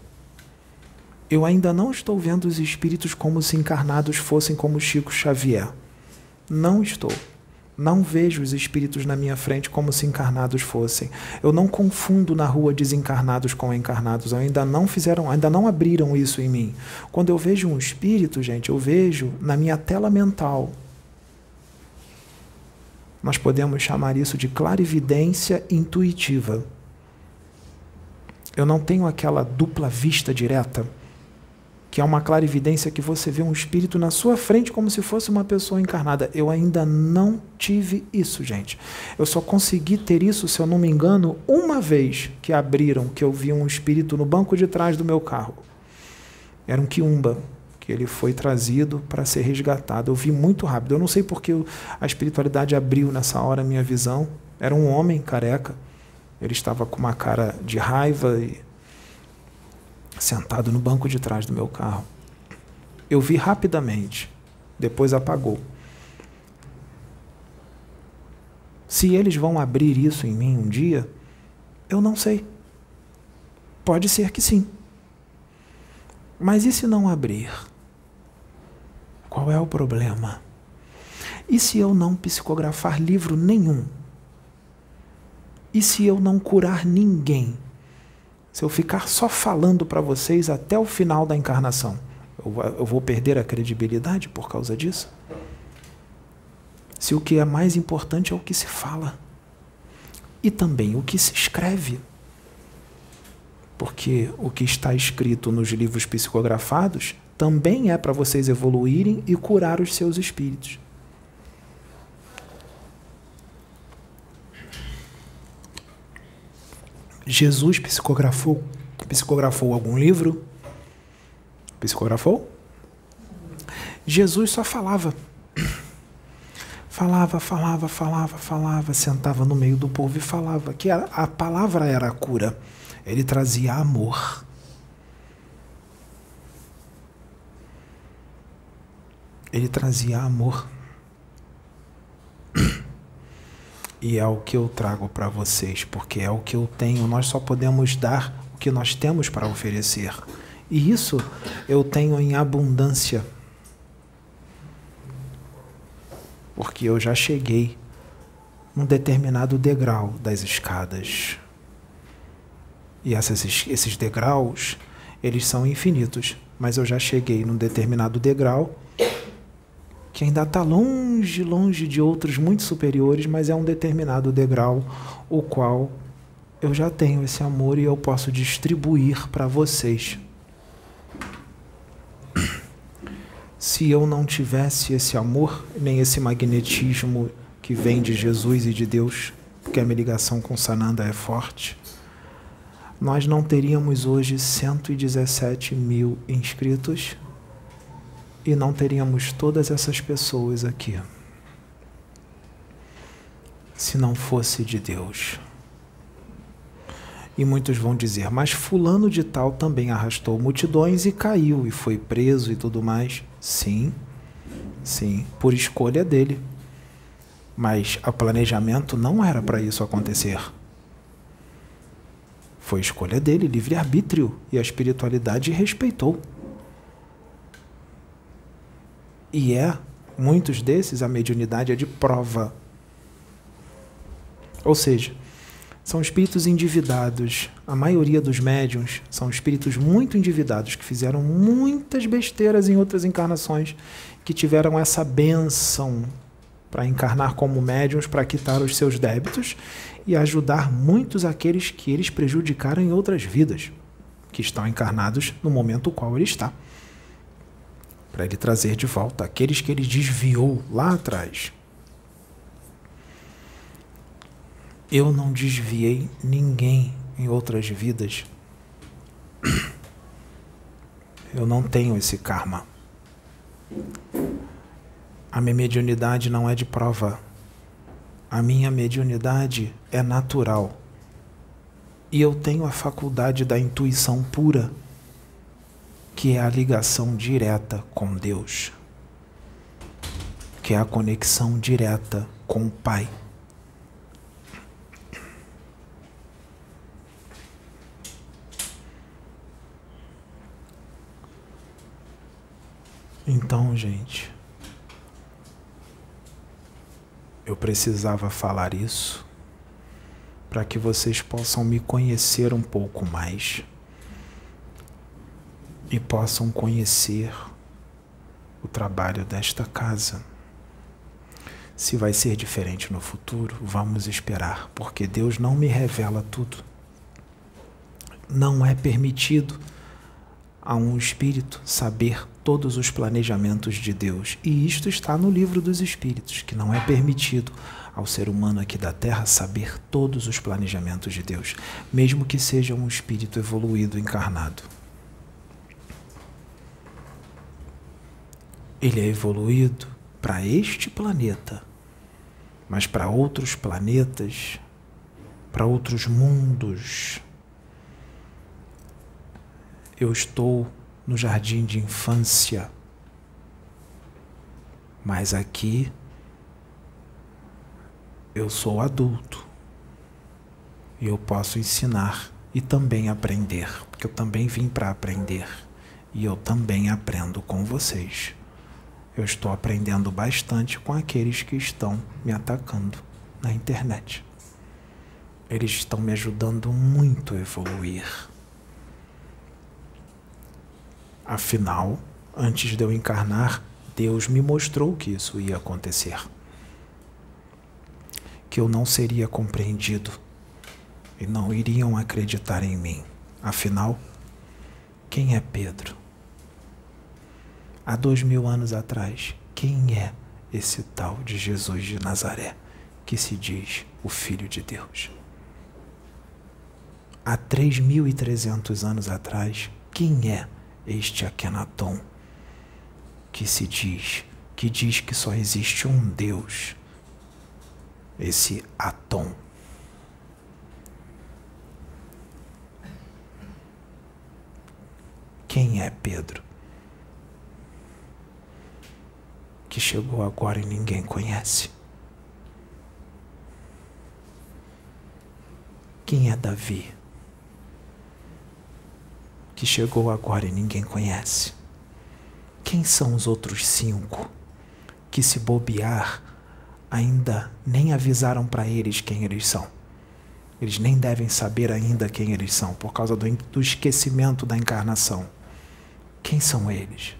Eu ainda não estou vendo os espíritos como se encarnados fossem como Chico Xavier. Não estou. Não vejo os espíritos na minha frente como se encarnados fossem. Eu não confundo na rua desencarnados com encarnados. Ainda não fizeram, ainda não abriram isso em mim. Quando eu vejo um espírito, gente, eu vejo na minha tela mental. Nós podemos chamar isso de clarividência intuitiva. Eu não tenho aquela dupla vista direta que é uma clarividência que você vê um espírito na sua frente como se fosse uma pessoa encarnada. Eu ainda não tive isso, gente. Eu só consegui ter isso, se eu não me engano, uma vez que abriram, que eu vi um espírito no banco de trás do meu carro. Era um quiumba que ele foi trazido para ser resgatado. Eu vi muito rápido. Eu não sei porque a espiritualidade abriu nessa hora a minha visão. Era um homem careca. Ele estava com uma cara de raiva e sentado no banco de trás do meu carro. Eu vi rapidamente, depois apagou. Se eles vão abrir isso em mim um dia, eu não sei. Pode ser que sim. Mas e se não abrir? Qual é o problema? E se eu não psicografar livro nenhum? E se eu não curar ninguém? Se eu ficar só falando para vocês até o final da encarnação, eu vou perder a credibilidade por causa disso? Se o que é mais importante é o que se fala e também o que se escreve. Porque o que está escrito nos livros psicografados também é para vocês evoluírem e curar os seus espíritos. Jesus psicografou, psicografou algum livro? Psicografou? Jesus só falava. Falava, falava, falava, falava, sentava no meio do povo e falava que a, a palavra era a cura. Ele trazia amor. ele trazia amor. E é o que eu trago para vocês, porque é o que eu tenho. Nós só podemos dar o que nós temos para oferecer. E isso eu tenho em abundância. Porque eu já cheguei num determinado degrau das escadas. E esses, degraus, eles são infinitos. Mas eu já cheguei num determinado degrau que ainda está longe, longe de outros muito superiores, mas é um determinado degrau o qual eu já tenho esse amor e eu posso distribuir para vocês. Se eu não tivesse esse amor, nem esse magnetismo que vem de Jesus e de Deus, porque a minha ligação com Sananda é forte, nós não teríamos hoje 117 mil inscritos e não teríamos todas essas pessoas aqui se não fosse de Deus. E muitos vão dizer, mas Fulano de Tal também arrastou multidões e caiu e foi preso e tudo mais. Sim, sim, por escolha dele. Mas o planejamento não era para isso acontecer. Foi escolha dele, livre-arbítrio, e a espiritualidade respeitou. E é, muitos desses, a mediunidade é de prova. Ou seja, são espíritos endividados. A maioria dos médiums são espíritos muito endividados que fizeram muitas besteiras em outras encarnações, que tiveram essa benção para encarnar como médiums para quitar os seus débitos e ajudar muitos aqueles que eles prejudicaram em outras vidas, que estão encarnados no momento qual ele está para ele trazer de volta aqueles que ele desviou lá atrás. Eu não desviei ninguém em outras vidas. Eu não tenho esse karma. A minha mediunidade não é de prova. A minha mediunidade é natural. E eu tenho a faculdade da intuição pura que é a ligação direta com Deus, que é a conexão direta com o Pai. Então, gente, eu precisava falar isso para que vocês possam me conhecer um pouco mais e possam conhecer o trabalho desta casa. Se vai ser diferente no futuro, vamos esperar, porque Deus não me revela tudo. Não é permitido a um espírito saber todos os planejamentos de Deus. E isto está no livro dos Espíritos, que não é permitido ao ser humano aqui da Terra saber todos os planejamentos de Deus, mesmo que seja um espírito evoluído encarnado. Ele é evoluído para este planeta, mas para outros planetas, para outros mundos. Eu estou no jardim de infância, mas aqui eu sou adulto e eu posso ensinar e também aprender, porque eu também vim para aprender e eu também aprendo com vocês. Eu estou aprendendo bastante com aqueles que estão me atacando na internet. Eles estão me ajudando muito a evoluir. Afinal, antes de eu encarnar, Deus me mostrou que isso ia acontecer. Que eu não seria compreendido e não iriam acreditar em mim. Afinal, quem é Pedro? Há dois mil anos atrás, quem é esse tal de Jesus de Nazaré que se diz o Filho de Deus? Há três mil e trezentos anos atrás, quem é este Akenaton que se diz, que diz que só existe um Deus? Esse Atom Quem é Pedro? Que chegou agora e ninguém conhece. Quem é Davi? Que chegou agora e ninguém conhece. Quem são os outros cinco que, se bobear, ainda nem avisaram para eles quem eles são? Eles nem devem saber ainda quem eles são, por causa do, do esquecimento da encarnação. Quem são eles?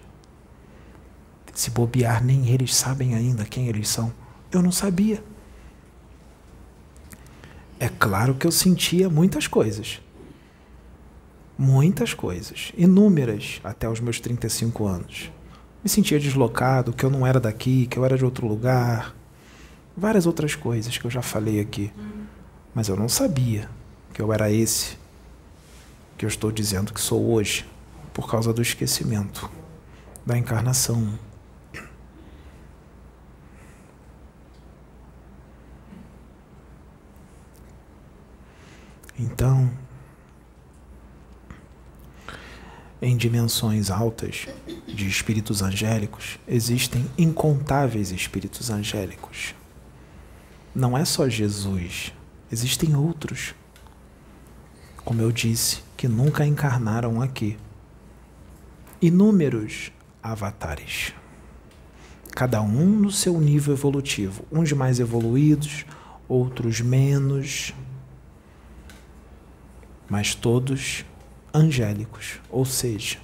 Se bobear, nem eles sabem ainda quem eles são. Eu não sabia. É claro que eu sentia muitas coisas. Muitas coisas. Inúmeras até os meus 35 anos. Me sentia deslocado, que eu não era daqui, que eu era de outro lugar. Várias outras coisas que eu já falei aqui. Mas eu não sabia que eu era esse que eu estou dizendo que sou hoje por causa do esquecimento da encarnação. Então, em dimensões altas de espíritos angélicos, existem incontáveis espíritos angélicos. Não é só Jesus, existem outros, como eu disse, que nunca encarnaram aqui. Inúmeros avatares, cada um no seu nível evolutivo, uns mais evoluídos, outros menos, mas todos angélicos, ou seja,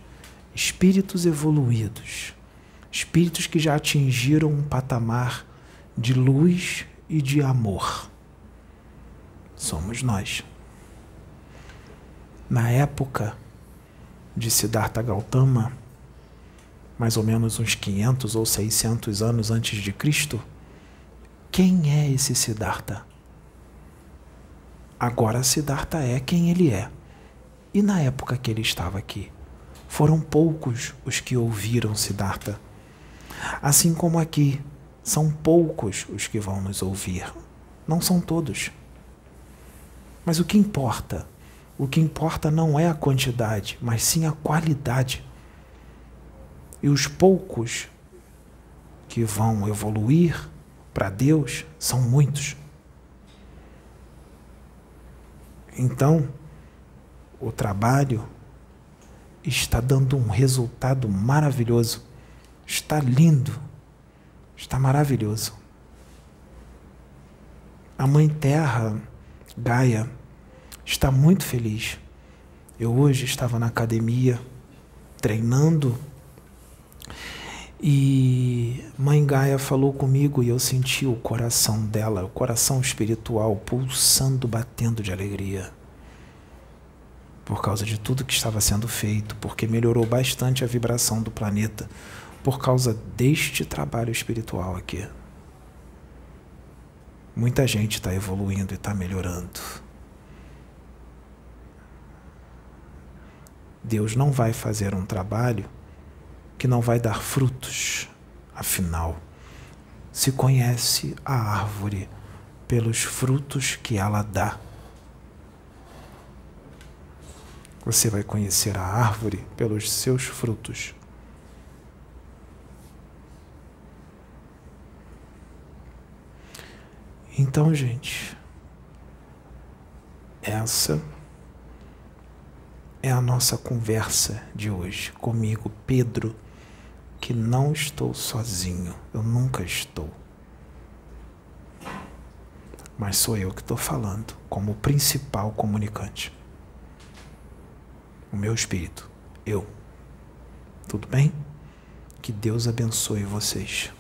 espíritos evoluídos, espíritos que já atingiram um patamar de luz e de amor. Somos nós. Na época de Siddhartha Gautama, mais ou menos uns 500 ou 600 anos antes de Cristo, quem é esse Siddhartha? Agora Siddhartha é quem ele é. E na época que ele estava aqui, foram poucos os que ouviram Siddhartha. Assim como aqui, são poucos os que vão nos ouvir. Não são todos. Mas o que importa o que importa não é a quantidade, mas sim a qualidade. E os poucos que vão evoluir para Deus são muitos. Então, o trabalho está dando um resultado maravilhoso. Está lindo. Está maravilhoso. A Mãe Terra, Gaia, está muito feliz. Eu hoje estava na academia treinando e Mãe Gaia falou comigo e eu senti o coração dela, o coração espiritual pulsando, batendo de alegria. Por causa de tudo que estava sendo feito, porque melhorou bastante a vibração do planeta, por causa deste trabalho espiritual aqui. Muita gente está evoluindo e está melhorando. Deus não vai fazer um trabalho que não vai dar frutos Afinal, se conhece a árvore pelos frutos que ela dá. Você vai conhecer a árvore pelos seus frutos. Então, gente, essa é a nossa conversa de hoje comigo, Pedro, que não estou sozinho, eu nunca estou. Mas sou eu que estou falando como principal comunicante. O meu espírito, eu. Tudo bem? Que Deus abençoe vocês.